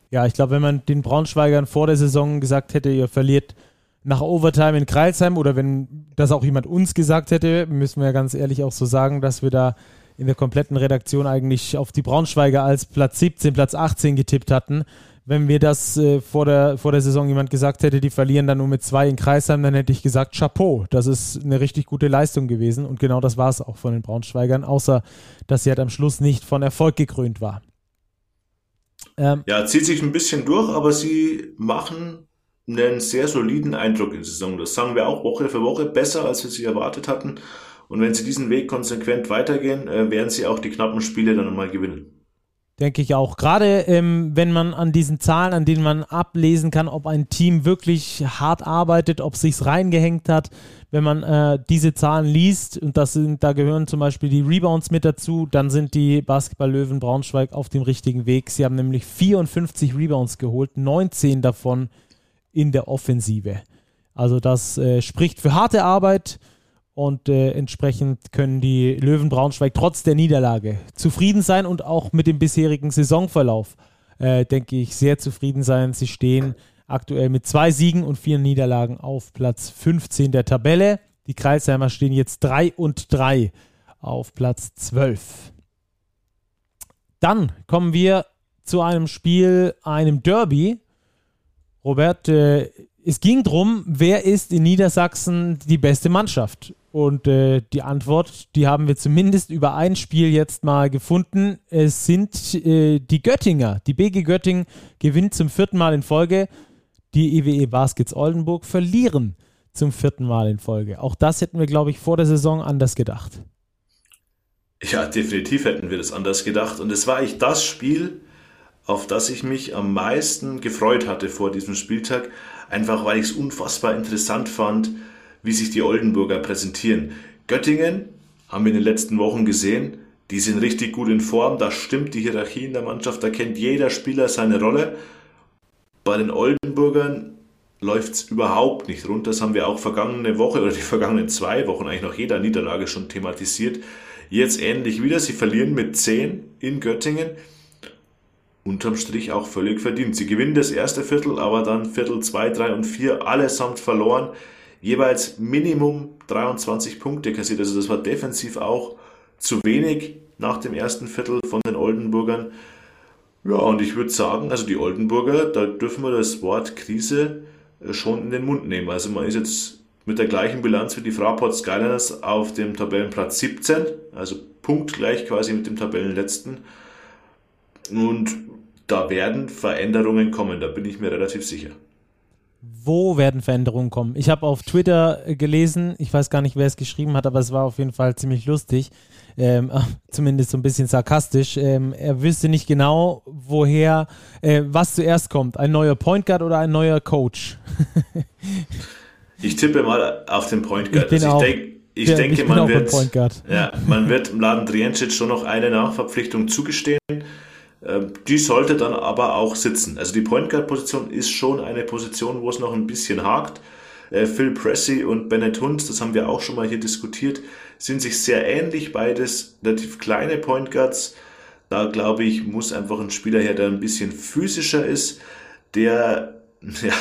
Ja, ich glaube, wenn man den Braunschweigern vor der Saison gesagt hätte, ihr verliert nach Overtime in Kreilsheim oder wenn das auch jemand uns gesagt hätte, müssen wir ja ganz ehrlich auch so sagen, dass wir da in der kompletten Redaktion eigentlich auf die Braunschweiger als Platz 17, Platz 18 getippt hatten wenn mir das äh, vor, der, vor der Saison jemand gesagt hätte, die verlieren dann nur mit zwei in Kreisheim, dann hätte ich gesagt, Chapeau, das ist eine richtig gute Leistung gewesen. Und genau das war es auch von den Braunschweigern, außer dass sie halt am Schluss nicht von Erfolg gekrönt war. Ähm, ja, zieht sich ein bisschen durch, aber sie machen einen sehr soliden Eindruck in der Saison. Das sagen wir auch Woche für Woche besser, als wir sie erwartet hatten. Und wenn sie diesen Weg konsequent weitergehen, äh, werden sie auch die knappen Spiele dann mal gewinnen. Denke ich auch. Gerade ähm, wenn man an diesen Zahlen, an denen man ablesen kann, ob ein Team wirklich hart arbeitet, ob es sich reingehängt hat, wenn man äh, diese Zahlen liest, und das sind, da gehören zum Beispiel die Rebounds mit dazu, dann sind die Basketball-Löwen Braunschweig auf dem richtigen Weg. Sie haben nämlich 54 Rebounds geholt, 19 davon in der Offensive. Also das äh, spricht für harte Arbeit und äh, entsprechend können die Löwen Braunschweig trotz der Niederlage zufrieden sein und auch mit dem bisherigen Saisonverlauf, äh, denke ich, sehr zufrieden sein. Sie stehen aktuell mit zwei Siegen und vier Niederlagen auf Platz 15 der Tabelle. Die Kreisheimer stehen jetzt 3 und 3 auf Platz 12. Dann kommen wir zu einem Spiel, einem Derby. Robert, äh, es ging darum, wer ist in Niedersachsen die beste Mannschaft? Und äh, die Antwort, die haben wir zumindest über ein Spiel jetzt mal gefunden. Es sind äh, die Göttinger. Die BG Göttingen gewinnt zum vierten Mal in Folge. Die EWE Baskets Oldenburg verlieren zum vierten Mal in Folge. Auch das hätten wir, glaube ich, vor der Saison anders gedacht. Ja, definitiv hätten wir das anders gedacht. Und es war eigentlich das Spiel, auf das ich mich am meisten gefreut hatte vor diesem Spieltag. Einfach weil ich es unfassbar interessant fand, wie sich die Oldenburger präsentieren. Göttingen haben wir in den letzten Wochen gesehen, die sind richtig gut in Form, da stimmt die Hierarchie in der Mannschaft, da kennt jeder Spieler seine Rolle. Bei den Oldenburgern läuft es überhaupt nicht rund. Das haben wir auch vergangene Woche oder die vergangenen zwei Wochen eigentlich nach jeder Niederlage schon thematisiert. Jetzt ähnlich wieder. Sie verlieren mit 10 in Göttingen. Unterm Strich auch völlig verdient. Sie gewinnen das erste Viertel, aber dann Viertel 2, 3 und 4 allesamt verloren. Jeweils Minimum 23 Punkte kassiert. Also das war defensiv auch zu wenig nach dem ersten Viertel von den Oldenburgern. Ja, und ich würde sagen, also die Oldenburger, da dürfen wir das Wort Krise äh, schon in den Mund nehmen. Also man ist jetzt mit der gleichen Bilanz wie die Fraport Skyliners auf dem Tabellenplatz 17, also punktgleich quasi mit dem Tabellenletzten. Und da werden Veränderungen kommen, da bin ich mir relativ sicher. Wo werden Veränderungen kommen? Ich habe auf Twitter gelesen, ich weiß gar nicht, wer es geschrieben hat, aber es war auf jeden Fall ziemlich lustig, ähm, zumindest so ein bisschen sarkastisch. Ähm, er wüsste nicht genau, woher, äh, was zuerst kommt, ein neuer Point Guard oder ein neuer Coach. ich tippe mal auf den Point Guard. Ich, also ich, denk, ich ja, denke, ich man, wird, ja, man wird Mladen Drijancic schon noch eine Nachverpflichtung zugestehen. Ähm, die sollte dann aber auch sitzen. Also die Point Guard Position ist schon eine Position, wo es noch ein bisschen hakt. Äh, Phil Pressey und Bennett Hunt, das haben wir auch schon mal hier diskutiert, sind sich sehr ähnlich, beides relativ kleine Point Guards. Da glaube ich, muss einfach ein Spieler her, der ein bisschen physischer ist, der, ja,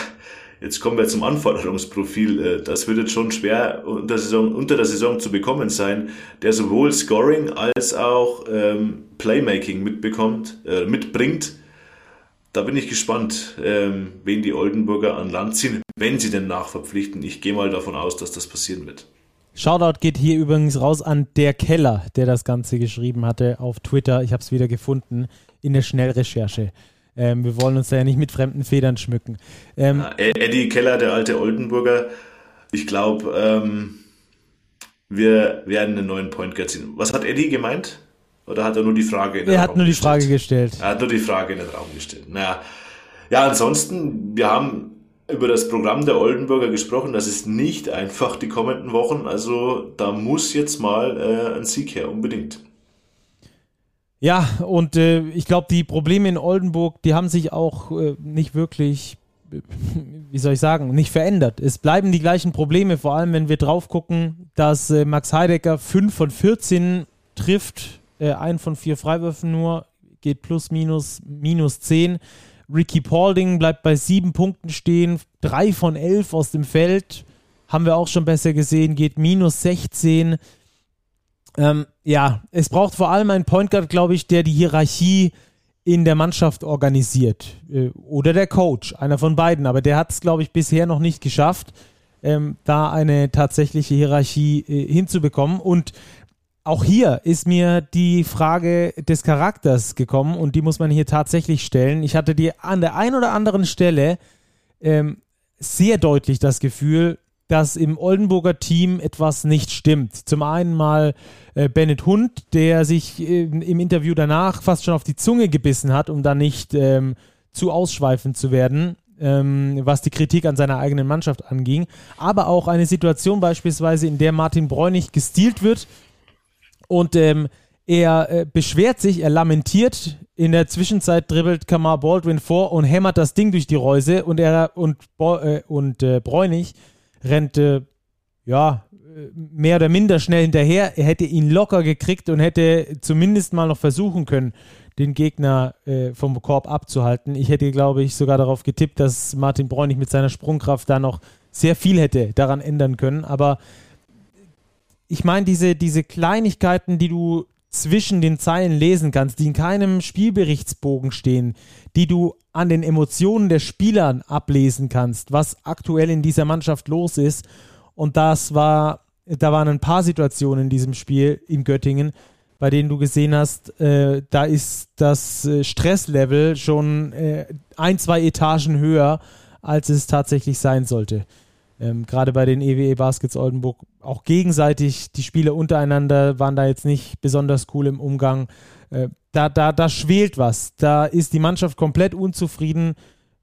jetzt kommen wir zum Anforderungsprofil. Äh, das wird jetzt schon schwer unter der Saison, unter der Saison zu bekommen sein, der sowohl Scoring als auch ähm, Playmaking mitbekommt, äh, mitbringt. Da bin ich gespannt, ähm, wen die Oldenburger an Land ziehen, wenn sie denn nachverpflichten. Ich gehe mal davon aus, dass das passieren wird. Shoutout geht hier übrigens raus an der Keller, der das Ganze geschrieben hatte auf Twitter. Ich habe es wieder gefunden in der Schnellrecherche. Ähm, wir wollen uns da ja nicht mit fremden Federn schmücken. Ähm, Eddie Keller, der alte Oldenburger, ich glaube, ähm, wir werden einen neuen Point Guard ziehen. Was hat Eddie gemeint? Oder hat er nur die Frage in den Er hat nur die Frage gestellt. Er hat nur die Frage in den Raum gestellt. Naja. Ja, ansonsten, wir haben über das Programm der Oldenburger gesprochen. Das ist nicht einfach die kommenden Wochen. Also da muss jetzt mal äh, ein Sieg her, unbedingt. Ja, und äh, ich glaube, die Probleme in Oldenburg, die haben sich auch äh, nicht wirklich, wie soll ich sagen, nicht verändert. Es bleiben die gleichen Probleme, vor allem wenn wir drauf gucken, dass äh, Max Heidecker 5 von 14 trifft, äh, ein von vier Freiwürfen nur, geht plus minus minus 10. Ricky Paulding bleibt bei sieben Punkten stehen, drei von elf aus dem Feld, haben wir auch schon besser gesehen, geht minus 16. Ähm, ja, es braucht vor allem einen Point Guard, glaube ich, der die Hierarchie in der Mannschaft organisiert. Äh, oder der Coach, einer von beiden. Aber der hat es, glaube ich, bisher noch nicht geschafft, ähm, da eine tatsächliche Hierarchie äh, hinzubekommen. Und auch hier ist mir die Frage des Charakters gekommen und die muss man hier tatsächlich stellen. Ich hatte die an der einen oder anderen Stelle ähm, sehr deutlich das Gefühl, dass im Oldenburger Team etwas nicht stimmt. Zum einen mal äh, Bennett Hund, der sich äh, im Interview danach fast schon auf die Zunge gebissen hat, um da nicht ähm, zu ausschweifend zu werden, ähm, was die Kritik an seiner eigenen Mannschaft anging. Aber auch eine Situation beispielsweise, in der Martin Bräunig gestealt wird und ähm, Er äh, beschwert sich, er lamentiert. In der Zwischenzeit dribbelt Kamar Baldwin vor und hämmert das Ding durch die Reuse und er und, äh, und äh, Bräunig rennt äh, ja mehr oder minder schnell hinterher. Er hätte ihn locker gekriegt und hätte zumindest mal noch versuchen können, den Gegner äh, vom Korb abzuhalten. Ich hätte, glaube ich, sogar darauf getippt, dass Martin Bräunig mit seiner Sprungkraft da noch sehr viel hätte daran ändern können. Aber ich meine, diese, diese Kleinigkeiten, die du zwischen den Zeilen lesen kannst, die in keinem Spielberichtsbogen stehen, die du an den Emotionen der Spielern ablesen kannst, was aktuell in dieser Mannschaft los ist. Und das war, da waren ein paar Situationen in diesem Spiel in Göttingen, bei denen du gesehen hast, äh, da ist das äh, Stresslevel schon äh, ein, zwei Etagen höher, als es tatsächlich sein sollte. Ähm, Gerade bei den EWE e Baskets Oldenburg auch gegenseitig, die Spieler untereinander waren da jetzt nicht besonders cool im Umgang. Äh, da, da, da schwelt was. Da ist die Mannschaft komplett unzufrieden,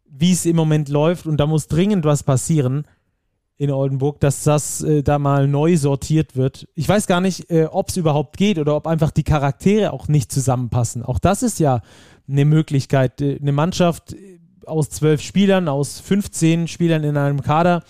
wie es im Moment läuft und da muss dringend was passieren in Oldenburg, dass das äh, da mal neu sortiert wird. Ich weiß gar nicht, äh, ob es überhaupt geht oder ob einfach die Charaktere auch nicht zusammenpassen. Auch das ist ja eine Möglichkeit. Äh, eine Mannschaft äh, aus zwölf Spielern, aus 15 Spielern in einem Kader,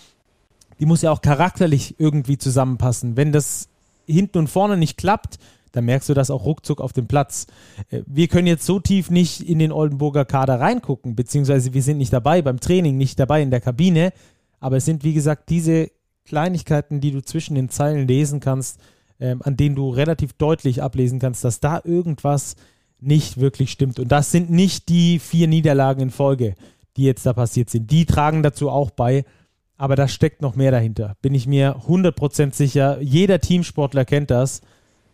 die muss ja auch charakterlich irgendwie zusammenpassen. Wenn das hinten und vorne nicht klappt, dann merkst du das auch ruckzuck auf dem Platz. Äh, wir können jetzt so tief nicht in den Oldenburger Kader reingucken, beziehungsweise wir sind nicht dabei beim Training, nicht dabei in der Kabine. Aber es sind, wie gesagt, diese Kleinigkeiten, die du zwischen den Zeilen lesen kannst, ähm, an denen du relativ deutlich ablesen kannst, dass da irgendwas nicht wirklich stimmt. Und das sind nicht die vier Niederlagen in Folge, die jetzt da passiert sind. Die tragen dazu auch bei, aber da steckt noch mehr dahinter. Bin ich mir 100% sicher. Jeder Teamsportler kennt das.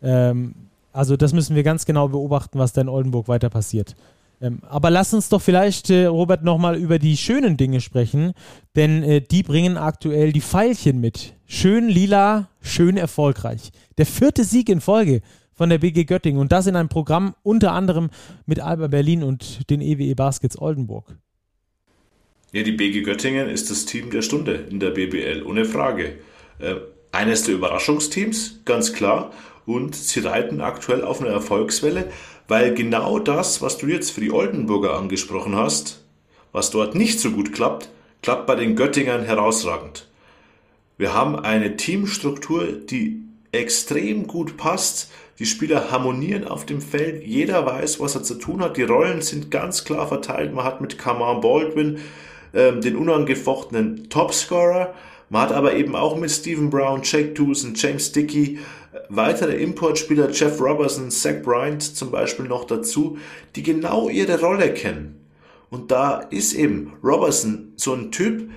Ähm, also das müssen wir ganz genau beobachten, was da in Oldenburg weiter passiert. Ähm, aber lass uns doch vielleicht, äh, Robert, nochmal über die schönen Dinge sprechen, denn äh, die bringen aktuell die Pfeilchen mit. Schön lila, schön erfolgreich. Der vierte Sieg in Folge von der BG Göttingen und das in einem Programm unter anderem mit Alba Berlin und den EWE e Baskets Oldenburg. Ja, die BG Göttingen ist das Team der Stunde in der BBL, ohne Frage. Äh, eines der Überraschungsteams, ganz klar. Und sie reiten aktuell auf einer Erfolgswelle, weil genau das, was du jetzt für die Oldenburger angesprochen hast, was dort nicht so gut klappt, klappt bei den Göttingern herausragend. Wir haben eine Teamstruktur, die extrem gut passt. Die Spieler harmonieren auf dem Feld. Jeder weiß, was er zu tun hat. Die Rollen sind ganz klar verteilt. Man hat mit Kamar Baldwin ähm, den unangefochtenen Topscorer. Man hat aber eben auch mit Stephen Brown, Jake Toulson, James Dickey weitere Importspieler, Jeff Robertson, Zach Bryant zum Beispiel noch dazu, die genau ihre Rolle kennen. Und da ist eben Robertson so ein Typ,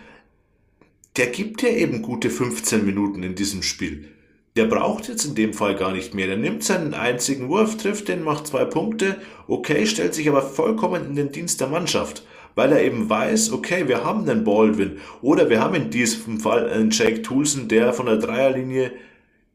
der gibt ja eben gute 15 Minuten in diesem Spiel. Der braucht jetzt in dem Fall gar nicht mehr. Der nimmt seinen einzigen Wurf, trifft den, macht zwei Punkte, okay, stellt sich aber vollkommen in den Dienst der Mannschaft, weil er eben weiß, okay, wir haben einen Baldwin oder wir haben in diesem Fall einen Jake Toulson, der von der Dreierlinie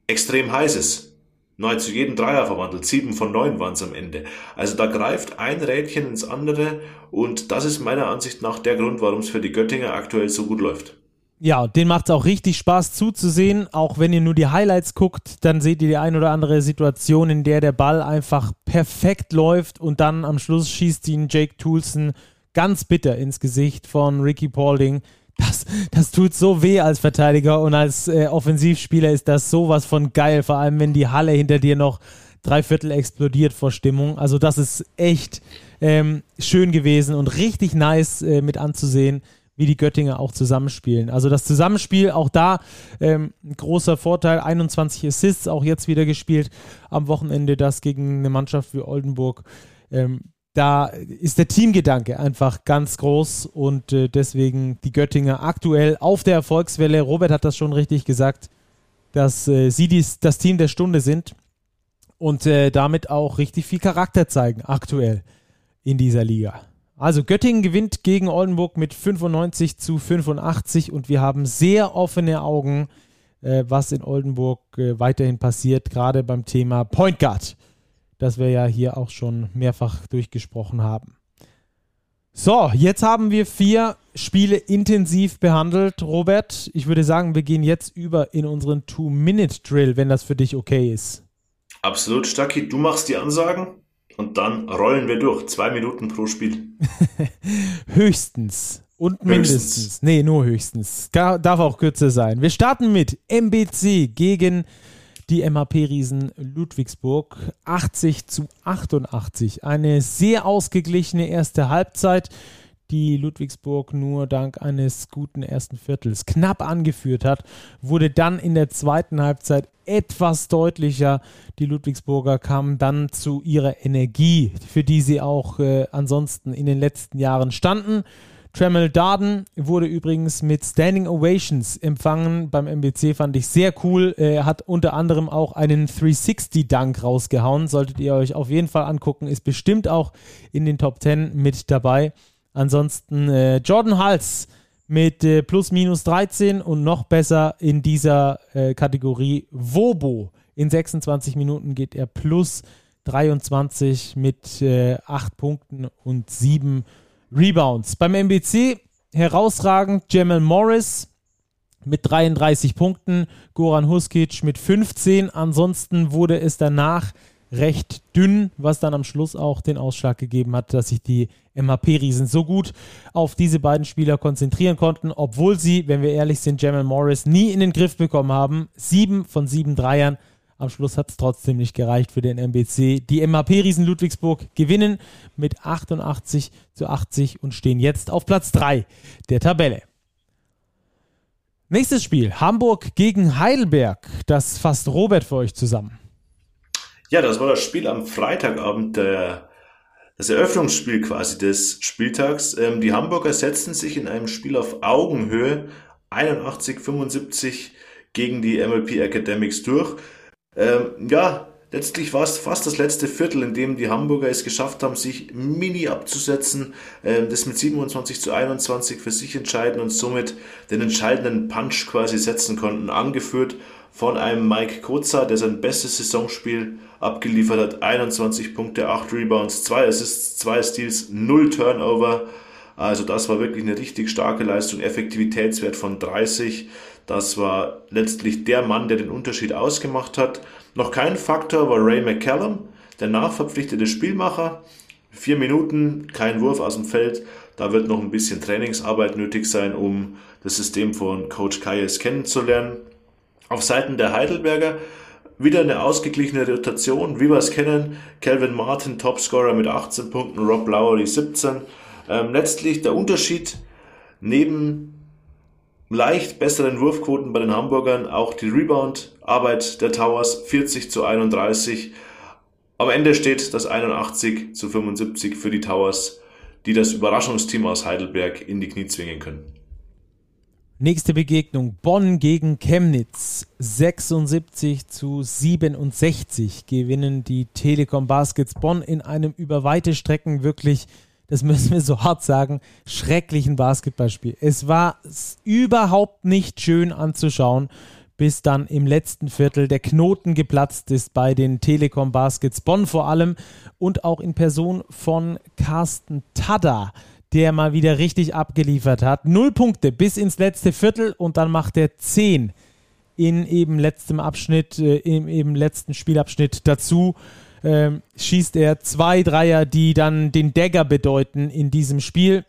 extrem heiß ist. Nahezu jeden Dreier verwandelt, sieben von neun waren es am Ende. Also da greift ein Rädchen ins andere und das ist meiner Ansicht nach der Grund, warum es für die Göttinger aktuell so gut läuft. Ja, den macht es auch richtig Spaß zuzusehen. Auch wenn ihr nur die Highlights guckt, dann seht ihr die ein oder andere Situation, in der der Ball einfach perfekt läuft und dann am Schluss schießt ihn Jake Toulson ganz bitter ins Gesicht von Ricky Paulding das, das tut so weh als Verteidiger und als äh, Offensivspieler ist das sowas von geil, vor allem wenn die Halle hinter dir noch drei Viertel explodiert vor Stimmung. Also das ist echt ähm, schön gewesen und richtig nice äh, mit anzusehen, wie die Göttinger auch zusammenspielen. Also das Zusammenspiel, auch da ähm, ein großer Vorteil, 21 Assists auch jetzt wieder gespielt am Wochenende, das gegen eine Mannschaft wie Oldenburg. Ähm, da ist der Teamgedanke einfach ganz groß und äh, deswegen die Göttinger aktuell auf der Erfolgswelle. Robert hat das schon richtig gesagt, dass äh, sie dies, das Team der Stunde sind und äh, damit auch richtig viel Charakter zeigen aktuell in dieser Liga. Also Göttingen gewinnt gegen Oldenburg mit 95 zu 85 und wir haben sehr offene Augen, äh, was in Oldenburg äh, weiterhin passiert, gerade beim Thema Point Guard das wir ja hier auch schon mehrfach durchgesprochen haben. So, jetzt haben wir vier Spiele intensiv behandelt. Robert, ich würde sagen, wir gehen jetzt über in unseren Two-Minute-Drill, wenn das für dich okay ist. Absolut, Stacki. Du machst die Ansagen und dann rollen wir durch. Zwei Minuten pro Spiel. höchstens. Und mindestens. Höchstens. Nee, nur höchstens. Darf auch kürzer sein. Wir starten mit MBC gegen die MHP-Riesen Ludwigsburg 80 zu 88. Eine sehr ausgeglichene erste Halbzeit, die Ludwigsburg nur dank eines guten ersten Viertels knapp angeführt hat, wurde dann in der zweiten Halbzeit etwas deutlicher. Die Ludwigsburger kamen dann zu ihrer Energie, für die sie auch äh, ansonsten in den letzten Jahren standen. Tremel Darden wurde übrigens mit Standing Ovations empfangen beim MBC, fand ich sehr cool. Er hat unter anderem auch einen 360-Dunk rausgehauen. Solltet ihr euch auf jeden Fall angucken. Ist bestimmt auch in den Top 10 mit dabei. Ansonsten äh, Jordan Hals mit äh, plus minus 13 und noch besser in dieser äh, Kategorie Wobo. In 26 Minuten geht er plus 23 mit äh, 8 Punkten und 7 Punkten. Rebounds. Beim MBC herausragend Jamal Morris mit 33 Punkten, Goran Huskic mit 15. Ansonsten wurde es danach recht dünn, was dann am Schluss auch den Ausschlag gegeben hat, dass sich die MHP-Riesen so gut auf diese beiden Spieler konzentrieren konnten, obwohl sie, wenn wir ehrlich sind, Jamal Morris nie in den Griff bekommen haben. Sieben von sieben Dreiern am Schluss hat es trotzdem nicht gereicht für den MBC. Die MHP-Riesen Ludwigsburg gewinnen mit 88 zu 80 und stehen jetzt auf Platz 3 der Tabelle. Nächstes Spiel, Hamburg gegen Heidelberg. Das fasst Robert für euch zusammen. Ja, das war das Spiel am Freitagabend, der, das Eröffnungsspiel quasi des Spieltags. Ähm, die Hamburger setzten sich in einem Spiel auf Augenhöhe 81-75 gegen die MLP Academics durch. Ähm, ja, letztlich war es fast das letzte Viertel, in dem die Hamburger es geschafft haben, sich mini abzusetzen, ähm, das mit 27 zu 21 für sich entscheiden und somit den entscheidenden Punch quasi setzen konnten, angeführt von einem Mike Koza, der sein bestes Saisonspiel abgeliefert hat, 21 Punkte, 8 Rebounds, 2 Assists, 2 Steals, 0 Turnover. Also das war wirklich eine richtig starke Leistung, Effektivitätswert von 30. Das war letztlich der Mann, der den Unterschied ausgemacht hat. Noch kein Faktor war Ray McCallum, der nachverpflichtete Spielmacher. Vier Minuten, kein Wurf aus dem Feld. Da wird noch ein bisschen Trainingsarbeit nötig sein, um das System von Coach Kayes kennenzulernen. Auf Seiten der Heidelberger wieder eine ausgeglichene Rotation, wie wir es kennen. Calvin Martin, Topscorer mit 18 Punkten, Rob Lowery 17. Ähm, letztlich der Unterschied neben leicht besseren Wurfquoten bei den Hamburgern, auch die Rebound-Arbeit der Towers 40 zu 31. Am Ende steht das 81 zu 75 für die Towers, die das Überraschungsteam aus Heidelberg in die Knie zwingen können. Nächste Begegnung Bonn gegen Chemnitz. 76 zu 67 gewinnen die Telekom Baskets Bonn in einem über weite Strecken wirklich das müssen wir so hart sagen, schrecklichen Basketballspiel. Es war überhaupt nicht schön anzuschauen, bis dann im letzten Viertel der Knoten geplatzt ist bei den Telekom Baskets Bonn vor allem und auch in Person von Carsten Tada der mal wieder richtig abgeliefert hat. Null Punkte bis ins letzte Viertel und dann macht er zehn in eben letztem Abschnitt, äh, im eben letzten Spielabschnitt dazu ähm, schießt er zwei Dreier, die dann den Dagger bedeuten in diesem Spiel.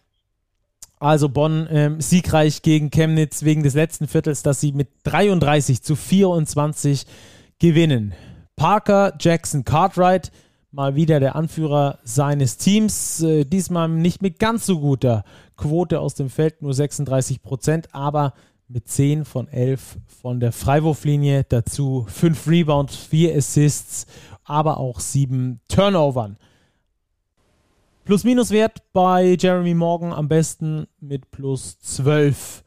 Also Bonn ähm, siegreich gegen Chemnitz wegen des letzten Viertels, dass sie mit 33 zu 24 gewinnen. Parker Jackson Cartwright, mal wieder der Anführer seines Teams, äh, diesmal nicht mit ganz so guter Quote aus dem Feld, nur 36 Prozent, aber mit 10 von 11 von der Freiwurflinie, dazu 5 Rebounds, 4 Assists aber auch sieben Turnovern. Plus-Minus-Wert bei Jeremy Morgan am besten mit plus 12.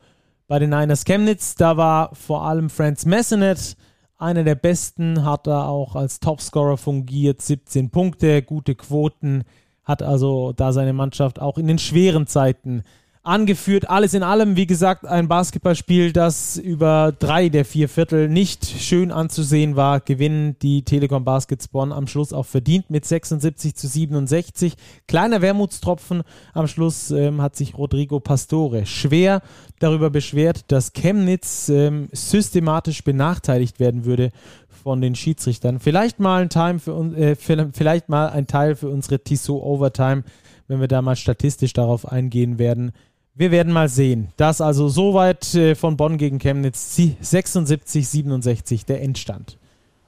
Bei den Niners Chemnitz, da war vor allem Franz Messenet einer der besten, hat er auch als Topscorer fungiert, 17 Punkte, gute Quoten, hat also da seine Mannschaft auch in den schweren Zeiten angeführt. Alles in allem, wie gesagt, ein Basketballspiel, das über drei der vier Viertel nicht schön anzusehen war. Gewinnen die Telekom Baskets Bonn am Schluss auch verdient mit 76 zu 67. Kleiner Wermutstropfen am Schluss ähm, hat sich Rodrigo Pastore schwer darüber beschwert, dass Chemnitz ähm, systematisch benachteiligt werden würde von den Schiedsrichtern. Vielleicht mal ein Time für äh, vielleicht mal ein Teil für unsere Tissot Overtime, wenn wir da mal statistisch darauf eingehen werden. Wir werden mal sehen. Das also soweit äh, von Bonn gegen Chemnitz 76, 67 der Endstand.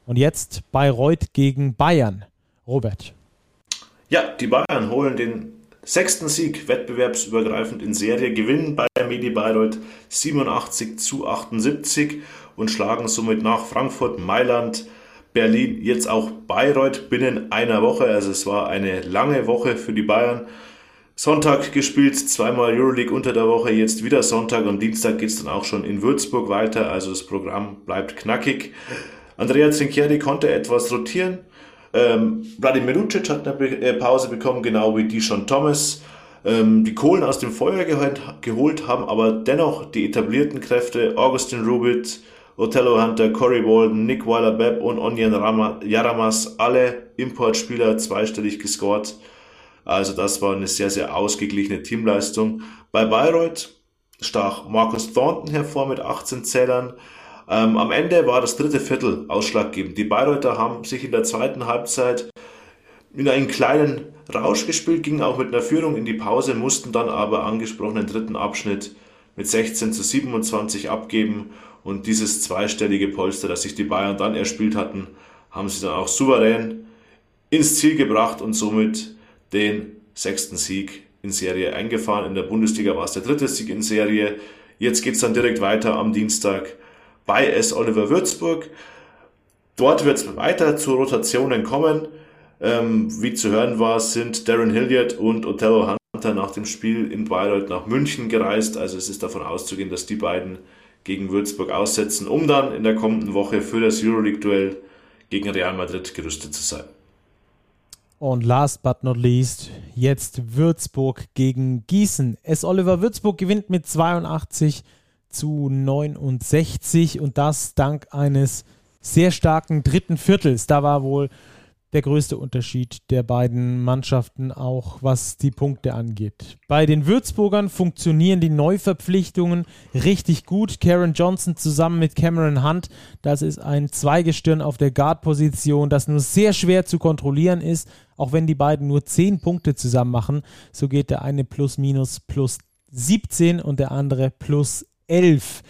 Und jetzt Bayreuth gegen Bayern. Robert. Ja, die Bayern holen den sechsten Sieg wettbewerbsübergreifend in Serie, gewinnen Bayern Medi Bayreuth 87 zu 78 und schlagen somit nach Frankfurt, Mailand, Berlin, jetzt auch Bayreuth binnen einer Woche. Also es war eine lange Woche für die Bayern. Sonntag gespielt, zweimal Euroleague unter der Woche, jetzt wieder Sonntag und Dienstag geht es dann auch schon in Würzburg weiter. Also das Programm bleibt knackig. Andrea Zinchieri konnte etwas rotieren. Ähm, Vladimir Lucic hat eine äh, Pause bekommen, genau wie Dishon Thomas. Ähm, die Kohlen aus dem Feuer geholt, geholt haben, aber dennoch die etablierten Kräfte Augustin Rubit, Othello Hunter, Corey Walden, Nick Weiler-Bepp und Onion Yaramas, alle Importspieler zweistellig gescored. Also das war eine sehr, sehr ausgeglichene Teamleistung. Bei Bayreuth stach Marcus Thornton hervor mit 18 Zählern. Ähm, am Ende war das dritte Viertel ausschlaggebend. Die Bayreuther haben sich in der zweiten Halbzeit in einen kleinen Rausch gespielt, gingen auch mit einer Führung in die Pause, mussten dann aber angesprochenen dritten Abschnitt mit 16 zu 27 abgeben und dieses zweistellige Polster, das sich die Bayern dann erspielt hatten, haben sie dann auch souverän ins Ziel gebracht und somit den sechsten Sieg in Serie eingefahren. In der Bundesliga war es der dritte Sieg in Serie. Jetzt geht es dann direkt weiter am Dienstag bei S. Oliver Würzburg. Dort wird es weiter zu Rotationen kommen. Ähm, wie zu hören war, sind Darren Hilliard und Othello Hunter nach dem Spiel in Bayreuth nach München gereist. Also es ist davon auszugehen, dass die beiden gegen Würzburg aussetzen, um dann in der kommenden Woche für das Euroleague-Duell gegen Real Madrid gerüstet zu sein. Und last but not least, jetzt Würzburg gegen Gießen. S. Oliver Würzburg gewinnt mit 82 zu 69 und das dank eines sehr starken dritten Viertels. Da war wohl der größte Unterschied der beiden Mannschaften auch, was die Punkte angeht. Bei den Würzburgern funktionieren die Neuverpflichtungen richtig gut. Karen Johnson zusammen mit Cameron Hunt, das ist ein Zweigestirn auf der Guard-Position, das nur sehr schwer zu kontrollieren ist, auch wenn die beiden nur 10 Punkte zusammen machen. So geht der eine plus minus plus 17 und der andere plus 11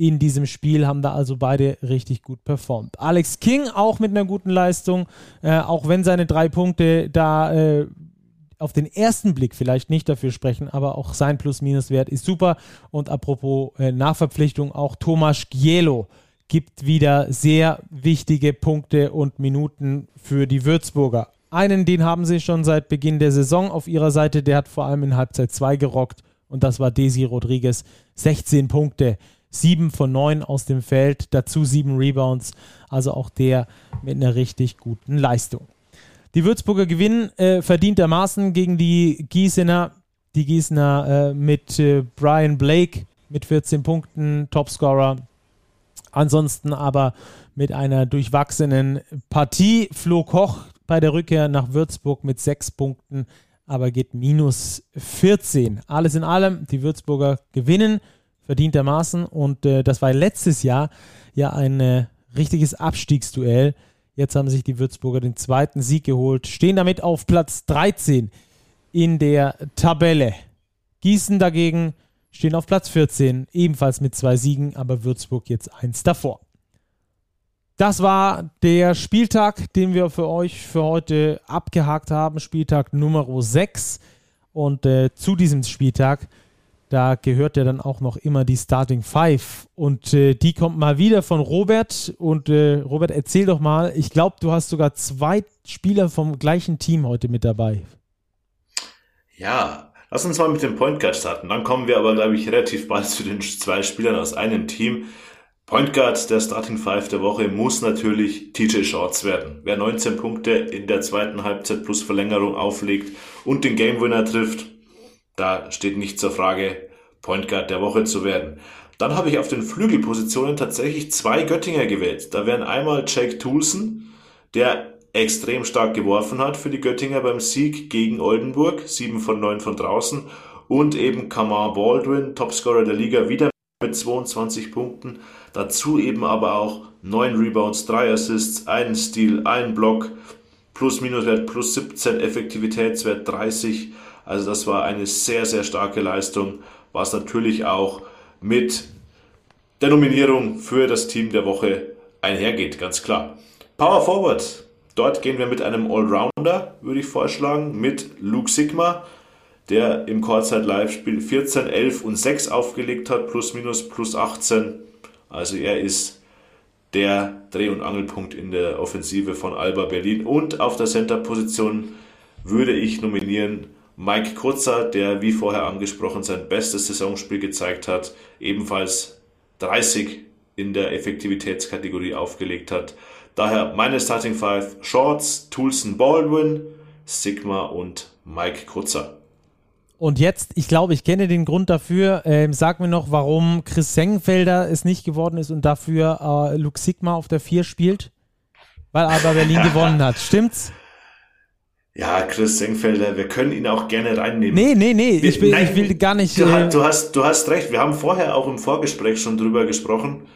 in diesem Spiel, haben da also beide richtig gut performt. Alex King auch mit einer guten Leistung, äh, auch wenn seine drei Punkte da äh, auf den ersten Blick vielleicht nicht dafür sprechen, aber auch sein Plus-Minus-Wert ist super. Und apropos äh, Nachverpflichtung, auch Thomas Gielo gibt wieder sehr wichtige Punkte und Minuten für die Würzburger. Einen, den haben sie schon seit Beginn der Saison auf ihrer Seite, der hat vor allem in Halbzeit 2 gerockt und das war Desi Rodriguez. 16 Punkte. 7 von 9 aus dem Feld, dazu 7 Rebounds, also auch der mit einer richtig guten Leistung. Die Würzburger gewinnen äh, verdientermaßen gegen die Gießener. Die Gießener äh, mit äh, Brian Blake mit 14 Punkten, Topscorer. Ansonsten aber mit einer durchwachsenen Partie. Flo Koch bei der Rückkehr nach Würzburg mit 6 Punkten, aber geht minus 14. Alles in allem, die Würzburger gewinnen verdientermaßen. Und äh, das war letztes Jahr ja ein äh, richtiges Abstiegsduell. Jetzt haben sich die Würzburger den zweiten Sieg geholt, stehen damit auf Platz 13 in der Tabelle. Gießen dagegen stehen auf Platz 14, ebenfalls mit zwei Siegen, aber Würzburg jetzt eins davor. Das war der Spieltag, den wir für euch für heute abgehakt haben, Spieltag Nummer 6. Und äh, zu diesem Spieltag da gehört ja dann auch noch immer die Starting Five. Und äh, die kommt mal wieder von Robert. Und äh, Robert, erzähl doch mal, ich glaube, du hast sogar zwei Spieler vom gleichen Team heute mit dabei. Ja, lass uns mal mit dem Point Guard starten. Dann kommen wir aber, glaube ich, relativ bald zu den zwei Spielern aus einem Team. Point Guard der Starting Five der Woche muss natürlich TJ Shorts werden. Wer 19 Punkte in der zweiten Halbzeit plus Verlängerung auflegt und den Game Winner trifft, da steht nicht zur Frage, Point Guard der Woche zu werden. Dann habe ich auf den Flügelpositionen tatsächlich zwei Göttinger gewählt. Da wären einmal Jake Toulson, der extrem stark geworfen hat für die Göttinger beim Sieg gegen Oldenburg, 7 von 9 von draußen, und eben Kamar Baldwin, Topscorer der Liga, wieder mit 22 Punkten. Dazu eben aber auch 9 Rebounds, 3 Assists, einen Steal, einen Block, Plus-Minus-Wert plus 17, Effektivitätswert 30. Also das war eine sehr, sehr starke Leistung, was natürlich auch mit der Nominierung für das Team der Woche einhergeht, ganz klar. Power Forward, dort gehen wir mit einem Allrounder, würde ich vorschlagen, mit Luke Sigma, der im Courtside Live-Spiel 14, 11 und 6 aufgelegt hat, plus minus plus 18. Also er ist der Dreh- und Angelpunkt in der Offensive von Alba Berlin. Und auf der Center-Position würde ich nominieren Mike Kurzer, der wie vorher angesprochen sein bestes Saisonspiel gezeigt hat, ebenfalls 30 in der Effektivitätskategorie aufgelegt hat. Daher meine Starting Five Shorts, Toulson Baldwin, Sigma und Mike Kurzer. Und jetzt, ich glaube, ich kenne den Grund dafür. Ähm, sag mir noch, warum Chris Sengenfelder es nicht geworden ist und dafür äh, Luke Sigma auf der 4 spielt. Weil aber Berlin gewonnen hat. Stimmt's? Ja, Chris Sengfelder, wir können ihn auch gerne reinnehmen. Nee, nee, nee, ich will, Nein, ich will gar nicht. Du, äh, du, hast, du hast recht, wir haben vorher auch im Vorgespräch schon drüber gesprochen.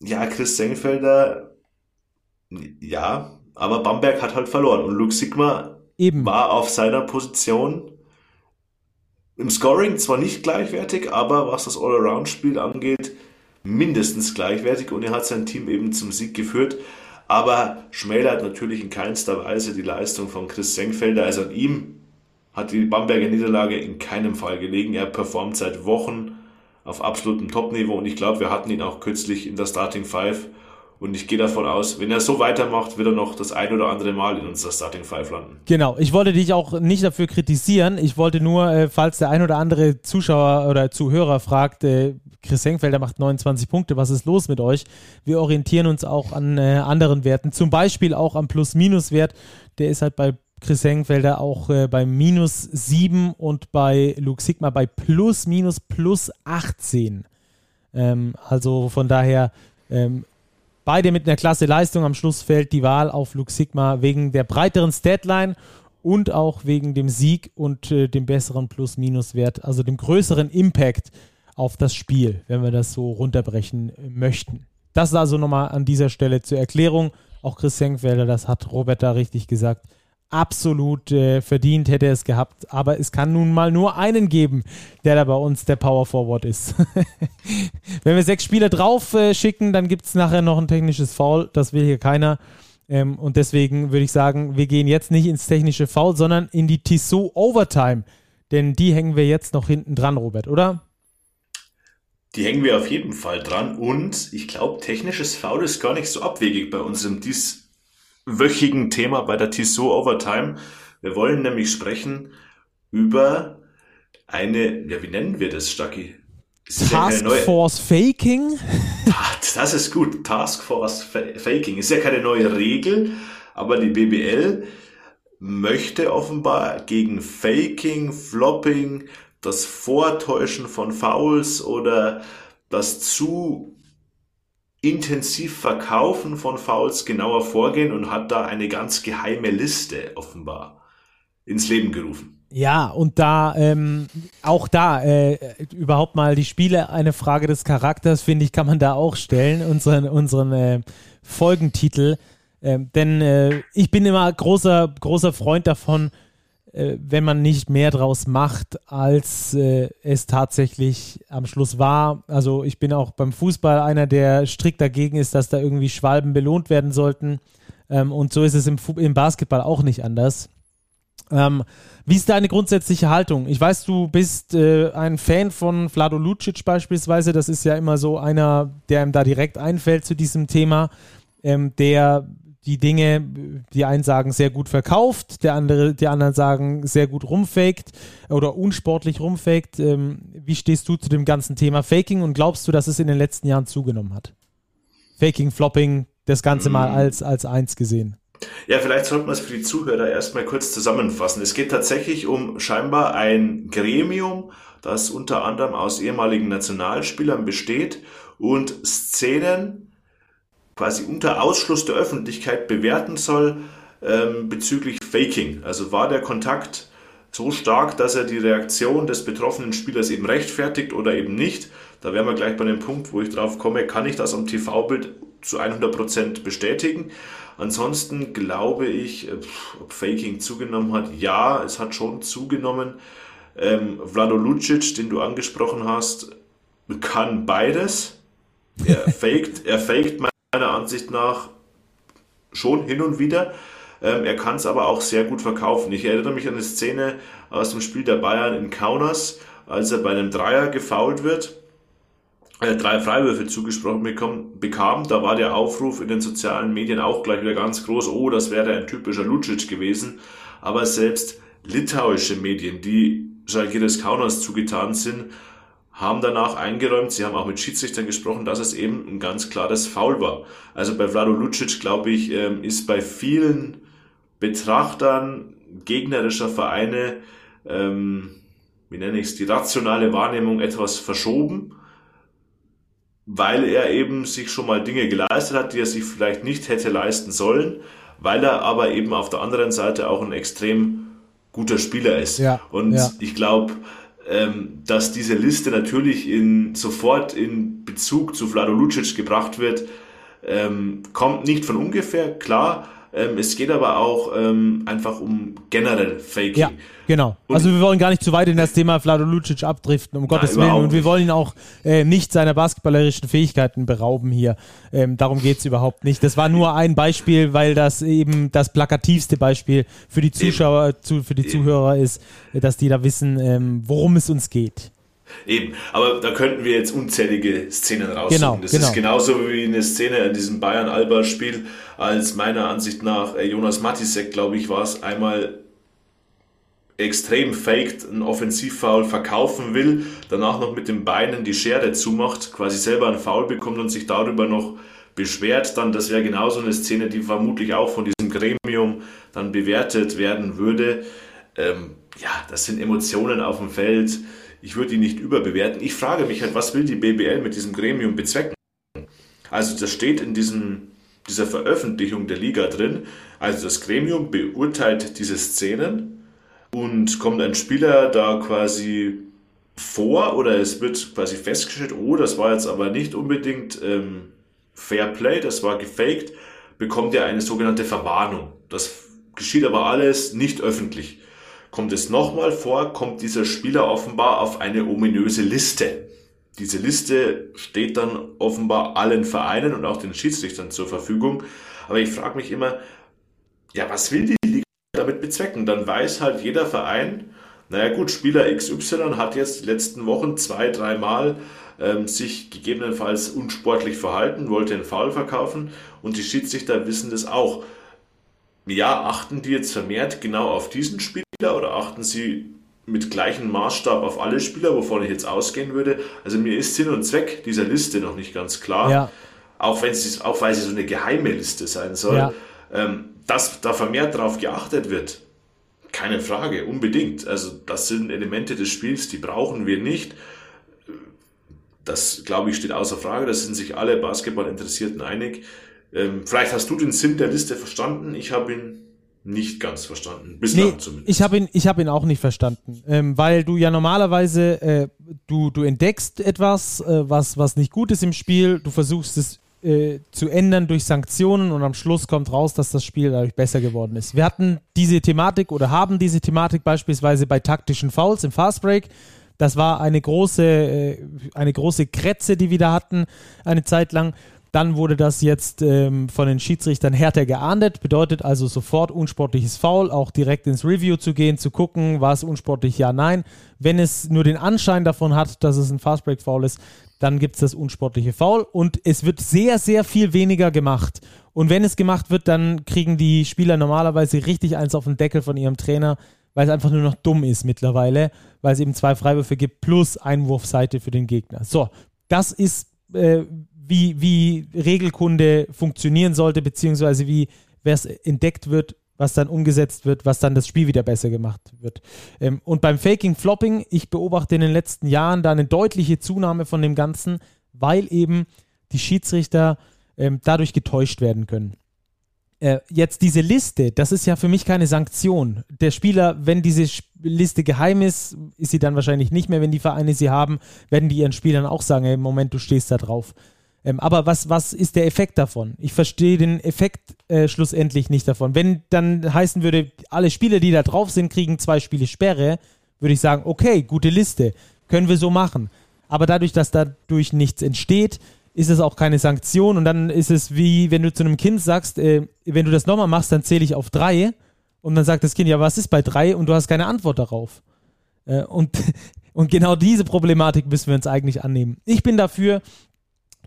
Ja, Chris Sengfelder, ja, aber Bamberg hat halt verloren und Luke Sigma Eben. war auf seiner Position im Scoring zwar nicht gleichwertig, aber was das All-Around-Spiel angeht, mindestens gleichwertig und er hat sein Team eben zum Sieg geführt aber schmälert natürlich in keinster Weise die Leistung von Chris Senkfelder. Also an ihm hat die Bamberger Niederlage in keinem Fall gelegen. Er performt seit Wochen auf absolutem Topniveau und ich glaube, wir hatten ihn auch kürzlich in der Starting Five. Und ich gehe davon aus, wenn er so weitermacht, wird er noch das ein oder andere Mal in unserer Starting Five landen. Genau, ich wollte dich auch nicht dafür kritisieren. Ich wollte nur, äh, falls der ein oder andere Zuschauer oder Zuhörer fragt, äh, Chris Henkfelder macht 29 Punkte. Was ist los mit euch? Wir orientieren uns auch an äh, anderen Werten, zum Beispiel auch am Plus-Minus-Wert. Der ist halt bei Chris Henkfelder auch bei minus 7 und bei Luke Sigma bei plus minus plus 18. Ähm, also von daher ähm, beide mit einer klasse Leistung. Am Schluss fällt die Wahl auf Luke Sigma wegen der breiteren Statline und auch wegen dem Sieg und äh, dem besseren Plus-Minus-Wert, also dem größeren Impact auf das Spiel, wenn wir das so runterbrechen möchten. Das ist also nochmal an dieser Stelle zur Erklärung. Auch Chris Senkfelder, das hat Robert da richtig gesagt, absolut äh, verdient hätte es gehabt. Aber es kann nun mal nur einen geben, der da bei uns der Power Forward ist. wenn wir sechs Spieler drauf äh, schicken, dann gibt es nachher noch ein technisches Foul. Das will hier keiner. Ähm, und deswegen würde ich sagen, wir gehen jetzt nicht ins technische Foul, sondern in die Tissot Overtime. Denn die hängen wir jetzt noch hinten dran, Robert, oder? Die hängen wir auf jeden Fall dran und ich glaube, technisches Foul ist gar nicht so abwegig bei unserem dieswöchigen Thema bei der Tissot Overtime. Wir wollen nämlich sprechen über eine, ja, wie nennen wir das, Stucky? Task ja Force Faking? Das ist gut. Task Force Faking ist ja keine neue Regel, aber die BBL möchte offenbar gegen Faking, Flopping, das Vortäuschen von Fouls oder das zu intensiv Verkaufen von Fouls genauer vorgehen und hat da eine ganz geheime Liste offenbar ins Leben gerufen. Ja, und da, ähm, auch da, äh, überhaupt mal die Spiele eine Frage des Charakters, finde ich, kann man da auch stellen, unseren, unseren äh, Folgentitel. Ähm, denn äh, ich bin immer großer, großer Freund davon, wenn man nicht mehr draus macht, als äh, es tatsächlich am Schluss war. Also ich bin auch beim Fußball einer, der strikt dagegen ist, dass da irgendwie Schwalben belohnt werden sollten. Ähm, und so ist es im, im Basketball auch nicht anders. Ähm, wie ist deine grundsätzliche Haltung? Ich weiß, du bist äh, ein Fan von Vlado Lucic beispielsweise. Das ist ja immer so einer, der ihm da direkt einfällt zu diesem Thema, ähm, der die Dinge, die einen sagen, sehr gut verkauft, der andere, die anderen sagen, sehr gut rumfaked oder unsportlich rumfaked. Ähm, wie stehst du zu dem ganzen Thema Faking und glaubst du, dass es in den letzten Jahren zugenommen hat? Faking, Flopping, das Ganze mal mm. als, als eins gesehen. Ja, vielleicht sollten wir es für die Zuhörer erstmal kurz zusammenfassen. Es geht tatsächlich um scheinbar ein Gremium, das unter anderem aus ehemaligen Nationalspielern besteht und Szenen, quasi unter Ausschluss der Öffentlichkeit bewerten soll ähm, bezüglich Faking. Also war der Kontakt so stark, dass er die Reaktion des betroffenen Spielers eben rechtfertigt oder eben nicht. Da wären wir gleich bei dem Punkt, wo ich drauf komme, kann ich das am TV-Bild zu 100% bestätigen. Ansonsten glaube ich, äh, ob Faking zugenommen hat, ja, es hat schon zugenommen. Ähm, Vlado Lucic, den du angesprochen hast, kann beides. Er faked, er faked meiner Ansicht nach schon hin und wieder. Ähm, er kann es aber auch sehr gut verkaufen. Ich erinnere mich an eine Szene aus dem Spiel der Bayern in Kaunas, als er bei einem Dreier gefault wird, äh, drei Freiwürfe zugesprochen bekommen, bekam. Da war der Aufruf in den sozialen Medien auch gleich wieder ganz groß, oh, das wäre ein typischer Lucic gewesen. Aber selbst litauische Medien, die Žalgiris Kaunas zugetan sind, haben danach eingeräumt, sie haben auch mit Schiedsrichtern gesprochen, dass es eben ein ganz klares Foul war. Also bei Vlado Lucic, glaube ich, ähm, ist bei vielen Betrachtern gegnerischer Vereine, ähm, wie nenne ich es, die rationale Wahrnehmung etwas verschoben, weil er eben sich schon mal Dinge geleistet hat, die er sich vielleicht nicht hätte leisten sollen, weil er aber eben auf der anderen Seite auch ein extrem guter Spieler ist. Ja, Und ja. ich glaube, ähm, dass diese Liste natürlich in, sofort in Bezug zu Vlado Lucic gebracht wird, ähm, kommt nicht von ungefähr, klar. Ähm, es geht aber auch ähm, einfach um generell Faking. Ja, genau. Und also wir wollen gar nicht zu weit in das Thema Vlado Lucic abdriften, um Gottes Willen. Und wir wollen ihn auch äh, nicht seiner basketballerischen Fähigkeiten berauben hier. Ähm, darum geht's überhaupt nicht. Das war nur ein Beispiel, weil das eben das plakativste Beispiel für die Zuschauer, zu, für die Zuhörer ist, dass die da wissen, ähm, worum es uns geht. Eben, aber da könnten wir jetzt unzählige Szenen raussuchen. Genau, das genau. ist genauso wie eine Szene in diesem Bayern-Alba-Spiel, als meiner Ansicht nach äh, Jonas Matisek, glaube ich, war es, einmal extrem faked, ein Offensivfoul verkaufen will, danach noch mit den Beinen die Schere zumacht, quasi selber einen Foul bekommt und sich darüber noch beschwert, dann das wäre genauso eine Szene, die vermutlich auch von diesem Gremium dann bewertet werden würde. Ähm, ja, das sind Emotionen auf dem Feld ich würde ihn nicht überbewerten. Ich frage mich halt, was will die BBL mit diesem Gremium bezwecken? Also das steht in diesem, dieser Veröffentlichung der Liga drin. Also das Gremium beurteilt diese Szenen und kommt ein Spieler da quasi vor oder es wird quasi festgestellt, oh, das war jetzt aber nicht unbedingt ähm, Fair Play, das war gefaked, bekommt er eine sogenannte Verwarnung. Das geschieht aber alles nicht öffentlich. Kommt es nochmal vor, kommt dieser Spieler offenbar auf eine ominöse Liste. Diese Liste steht dann offenbar allen Vereinen und auch den Schiedsrichtern zur Verfügung. Aber ich frage mich immer, ja, was will die Liga damit bezwecken? Dann weiß halt jeder Verein, naja gut, Spieler XY hat jetzt die letzten Wochen zwei, dreimal ähm, sich gegebenenfalls unsportlich verhalten, wollte einen Foul verkaufen und die Schiedsrichter wissen das auch. Ja, achten die jetzt vermehrt genau auf diesen Spieler? Oder achten Sie mit gleichem Maßstab auf alle Spieler, wovon ich jetzt ausgehen würde? Also mir ist Sinn und Zweck dieser Liste noch nicht ganz klar. Ja. Auch, wenn sie, auch weil sie so eine geheime Liste sein soll. Ja. Ähm, dass da vermehrt darauf geachtet wird, keine Frage, unbedingt. Also das sind Elemente des Spiels, die brauchen wir nicht. Das, glaube ich, steht außer Frage. Da sind sich alle Basketballinteressierten einig. Ähm, vielleicht hast du den Sinn der Liste verstanden. Ich habe ihn nicht ganz verstanden. Bislang nee, zumindest. Ich habe ihn, ich hab ihn auch nicht verstanden. Ähm, weil du ja normalerweise, äh, du, du entdeckst etwas, äh, was, was nicht gut ist im Spiel, du versuchst es äh, zu ändern durch Sanktionen und am Schluss kommt raus, dass das Spiel dadurch besser geworden ist. Wir hatten diese Thematik oder haben diese Thematik beispielsweise bei taktischen Fouls im Fastbreak. Das war eine große, äh, eine große Kretze, die wir da hatten, eine Zeit lang. Dann wurde das jetzt ähm, von den Schiedsrichtern härter geahndet, bedeutet also sofort unsportliches Foul, auch direkt ins Review zu gehen, zu gucken, war es unsportlich, ja, nein. Wenn es nur den Anschein davon hat, dass es ein Fastbreak-Foul ist, dann gibt es das unsportliche Foul und es wird sehr, sehr viel weniger gemacht. Und wenn es gemacht wird, dann kriegen die Spieler normalerweise richtig eins auf den Deckel von ihrem Trainer, weil es einfach nur noch dumm ist mittlerweile, weil es eben zwei Freiwürfe gibt plus Einwurfseite für den Gegner. So, das ist äh, wie, wie Regelkunde funktionieren sollte, beziehungsweise wie es entdeckt wird, was dann umgesetzt wird, was dann das Spiel wieder besser gemacht wird. Ähm, und beim Faking Flopping, ich beobachte in den letzten Jahren da eine deutliche Zunahme von dem Ganzen, weil eben die Schiedsrichter ähm, dadurch getäuscht werden können. Äh, jetzt diese Liste, das ist ja für mich keine Sanktion. Der Spieler, wenn diese Liste geheim ist, ist sie dann wahrscheinlich nicht mehr, wenn die Vereine sie haben, werden die ihren Spielern auch sagen, hey, Moment, du stehst da drauf. Ähm, aber was, was ist der Effekt davon? Ich verstehe den Effekt äh, schlussendlich nicht davon. Wenn dann heißen würde, alle Spieler, die da drauf sind, kriegen zwei Spiele Sperre, würde ich sagen, okay, gute Liste, können wir so machen. Aber dadurch, dass dadurch nichts entsteht, ist es auch keine Sanktion und dann ist es wie, wenn du zu einem Kind sagst, äh, wenn du das nochmal machst, dann zähle ich auf drei und dann sagt das Kind, ja, was ist bei drei und du hast keine Antwort darauf. Äh, und, und genau diese Problematik müssen wir uns eigentlich annehmen. Ich bin dafür,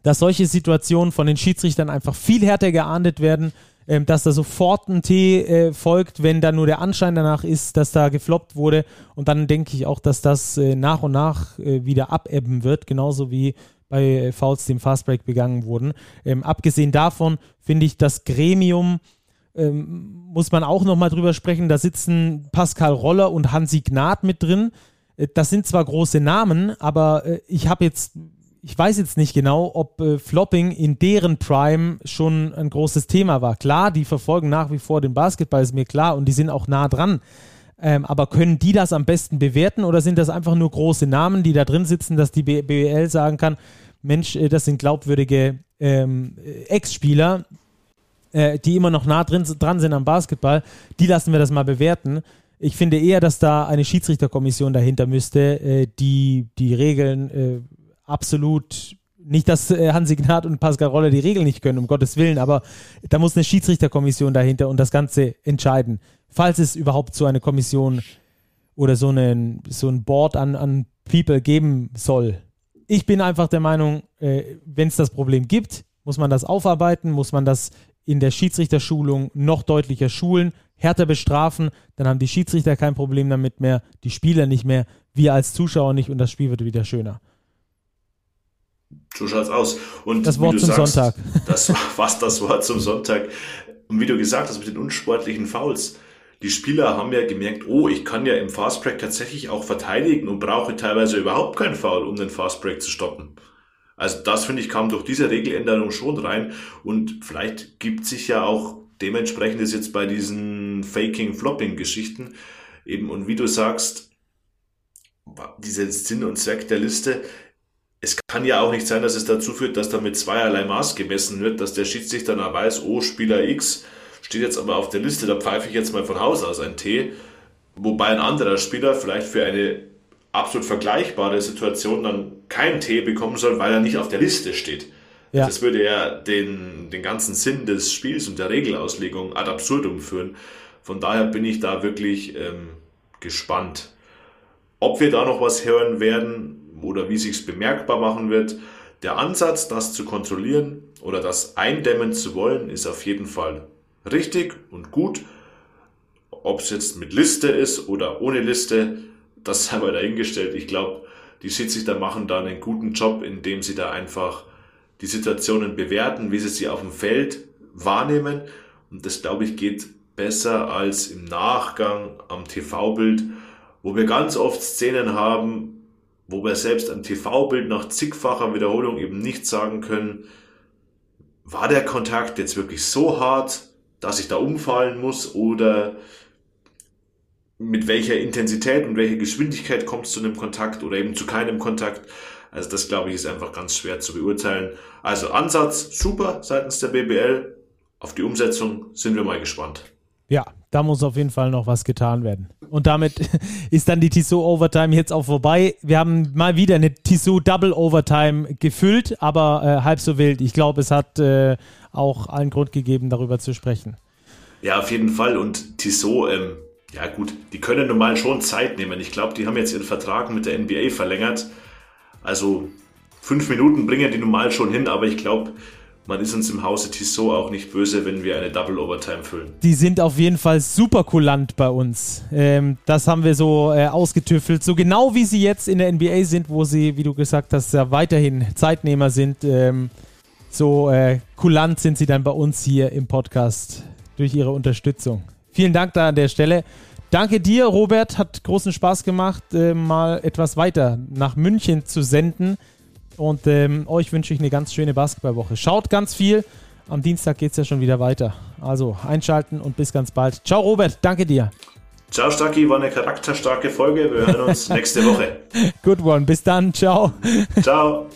dass solche Situationen von den Schiedsrichtern einfach viel härter geahndet werden, äh, dass da sofort ein T äh, folgt, wenn da nur der Anschein danach ist, dass da gefloppt wurde. Und dann denke ich auch, dass das äh, nach und nach äh, wieder abebben wird, genauso wie bei äh, Fouls, die im Fastbreak begangen wurden. Ähm, abgesehen davon finde ich das Gremium, ähm, muss man auch nochmal drüber sprechen, da sitzen Pascal Roller und Hansi Gnad mit drin. Äh, das sind zwar große Namen, aber äh, ich habe jetzt, ich weiß jetzt nicht genau, ob äh, Flopping in deren Prime schon ein großes Thema war. Klar, die verfolgen nach wie vor den Basketball, ist mir klar, und die sind auch nah dran. Ähm, aber können die das am besten bewerten oder sind das einfach nur große Namen, die da drin sitzen, dass die BWL sagen kann, Mensch, äh, das sind glaubwürdige ähm, Ex-Spieler, äh, die immer noch nah drin, dran sind am Basketball, die lassen wir das mal bewerten. Ich finde eher, dass da eine Schiedsrichterkommission dahinter müsste, äh, die die Regeln äh, absolut nicht, dass äh, Hansi Gnad und Pascal Roller die Regeln nicht können, um Gottes Willen, aber da muss eine Schiedsrichterkommission dahinter und das Ganze entscheiden falls es überhaupt so eine Kommission oder so, einen, so ein Board an, an People geben soll. Ich bin einfach der Meinung, äh, wenn es das Problem gibt, muss man das aufarbeiten, muss man das in der Schiedsrichterschulung noch deutlicher schulen, härter bestrafen, dann haben die Schiedsrichter kein Problem damit mehr, die Spieler nicht mehr, wir als Zuschauer nicht und das Spiel wird wieder schöner. So schaut's aus. Und das Wort zum sagst, Sonntag. Das war fast das Wort zum Sonntag. Und wie du gesagt hast, mit den unsportlichen Fouls die Spieler haben ja gemerkt, oh, ich kann ja im Fastbreak tatsächlich auch verteidigen und brauche teilweise überhaupt keinen Foul, um den Fastbreak zu stoppen. Also das finde ich kam durch diese Regeländerung schon rein und vielleicht gibt sich ja auch dementsprechend ist jetzt bei diesen Faking-Flopping-Geschichten eben und wie du sagst, dieser Sinn und Zweck der Liste, es kann ja auch nicht sein, dass es dazu führt, dass da mit zweierlei Maß gemessen wird, dass der Schiedsrichter dann weiß, oh, Spieler X steht jetzt aber auf der Liste, da pfeife ich jetzt mal von Haus aus ein T, wobei ein anderer Spieler vielleicht für eine absolut vergleichbare Situation dann kein T bekommen soll, weil er nicht auf der Liste steht. Ja. Das würde ja den, den ganzen Sinn des Spiels und der Regelauslegung ad absurdum führen. Von daher bin ich da wirklich ähm, gespannt. Ob wir da noch was hören werden oder wie sich es bemerkbar machen wird. Der Ansatz, das zu kontrollieren oder das eindämmen zu wollen, ist auf jeden Fall richtig und gut. Ob es jetzt mit Liste ist oder ohne Liste, das sei mal dahingestellt. Ich glaube, die Schiedsrichter machen da einen guten Job, indem sie da einfach die Situationen bewerten, wie sie sie auf dem Feld wahrnehmen. Und das, glaube ich, geht besser als im Nachgang am TV-Bild, wo wir ganz oft Szenen haben, wo wir selbst am TV-Bild nach zigfacher Wiederholung eben nicht sagen können, war der Kontakt jetzt wirklich so hart, dass ich da umfallen muss oder mit welcher Intensität und welcher Geschwindigkeit kommt es zu einem Kontakt oder eben zu keinem Kontakt. Also das glaube ich ist einfach ganz schwer zu beurteilen. Also Ansatz super seitens der BBL. Auf die Umsetzung sind wir mal gespannt. Ja, da muss auf jeden Fall noch was getan werden. Und damit ist dann die Tissot Overtime jetzt auch vorbei. Wir haben mal wieder eine Tissot Double Overtime gefüllt, aber äh, halb so wild. Ich glaube, es hat äh, auch allen Grund gegeben, darüber zu sprechen. Ja, auf jeden Fall. Und Tissot, ähm, ja gut, die können normal schon Zeit nehmen. Ich glaube, die haben jetzt ihren Vertrag mit der NBA verlängert. Also fünf Minuten bringen die normal schon hin, aber ich glaube, man ist uns im Hause Tissot auch nicht böse, wenn wir eine Double Overtime füllen. Die sind auf jeden Fall super kulant bei uns. Ähm, das haben wir so äh, ausgetüffelt. So genau wie sie jetzt in der NBA sind, wo sie, wie du gesagt hast, ja weiterhin Zeitnehmer sind. Ähm, so äh, kulant sind sie dann bei uns hier im Podcast durch ihre Unterstützung. Vielen Dank da an der Stelle. Danke dir, Robert. Hat großen Spaß gemacht, äh, mal etwas weiter nach München zu senden. Und ähm, euch wünsche ich eine ganz schöne Basketballwoche. Schaut ganz viel am Dienstag geht es ja schon wieder weiter. Also einschalten und bis ganz bald. Ciao Robert, danke dir. Ciao Stacki, war eine charakterstarke Folge. Wir hören uns nächste Woche. Good one, bis dann, ciao. Ciao.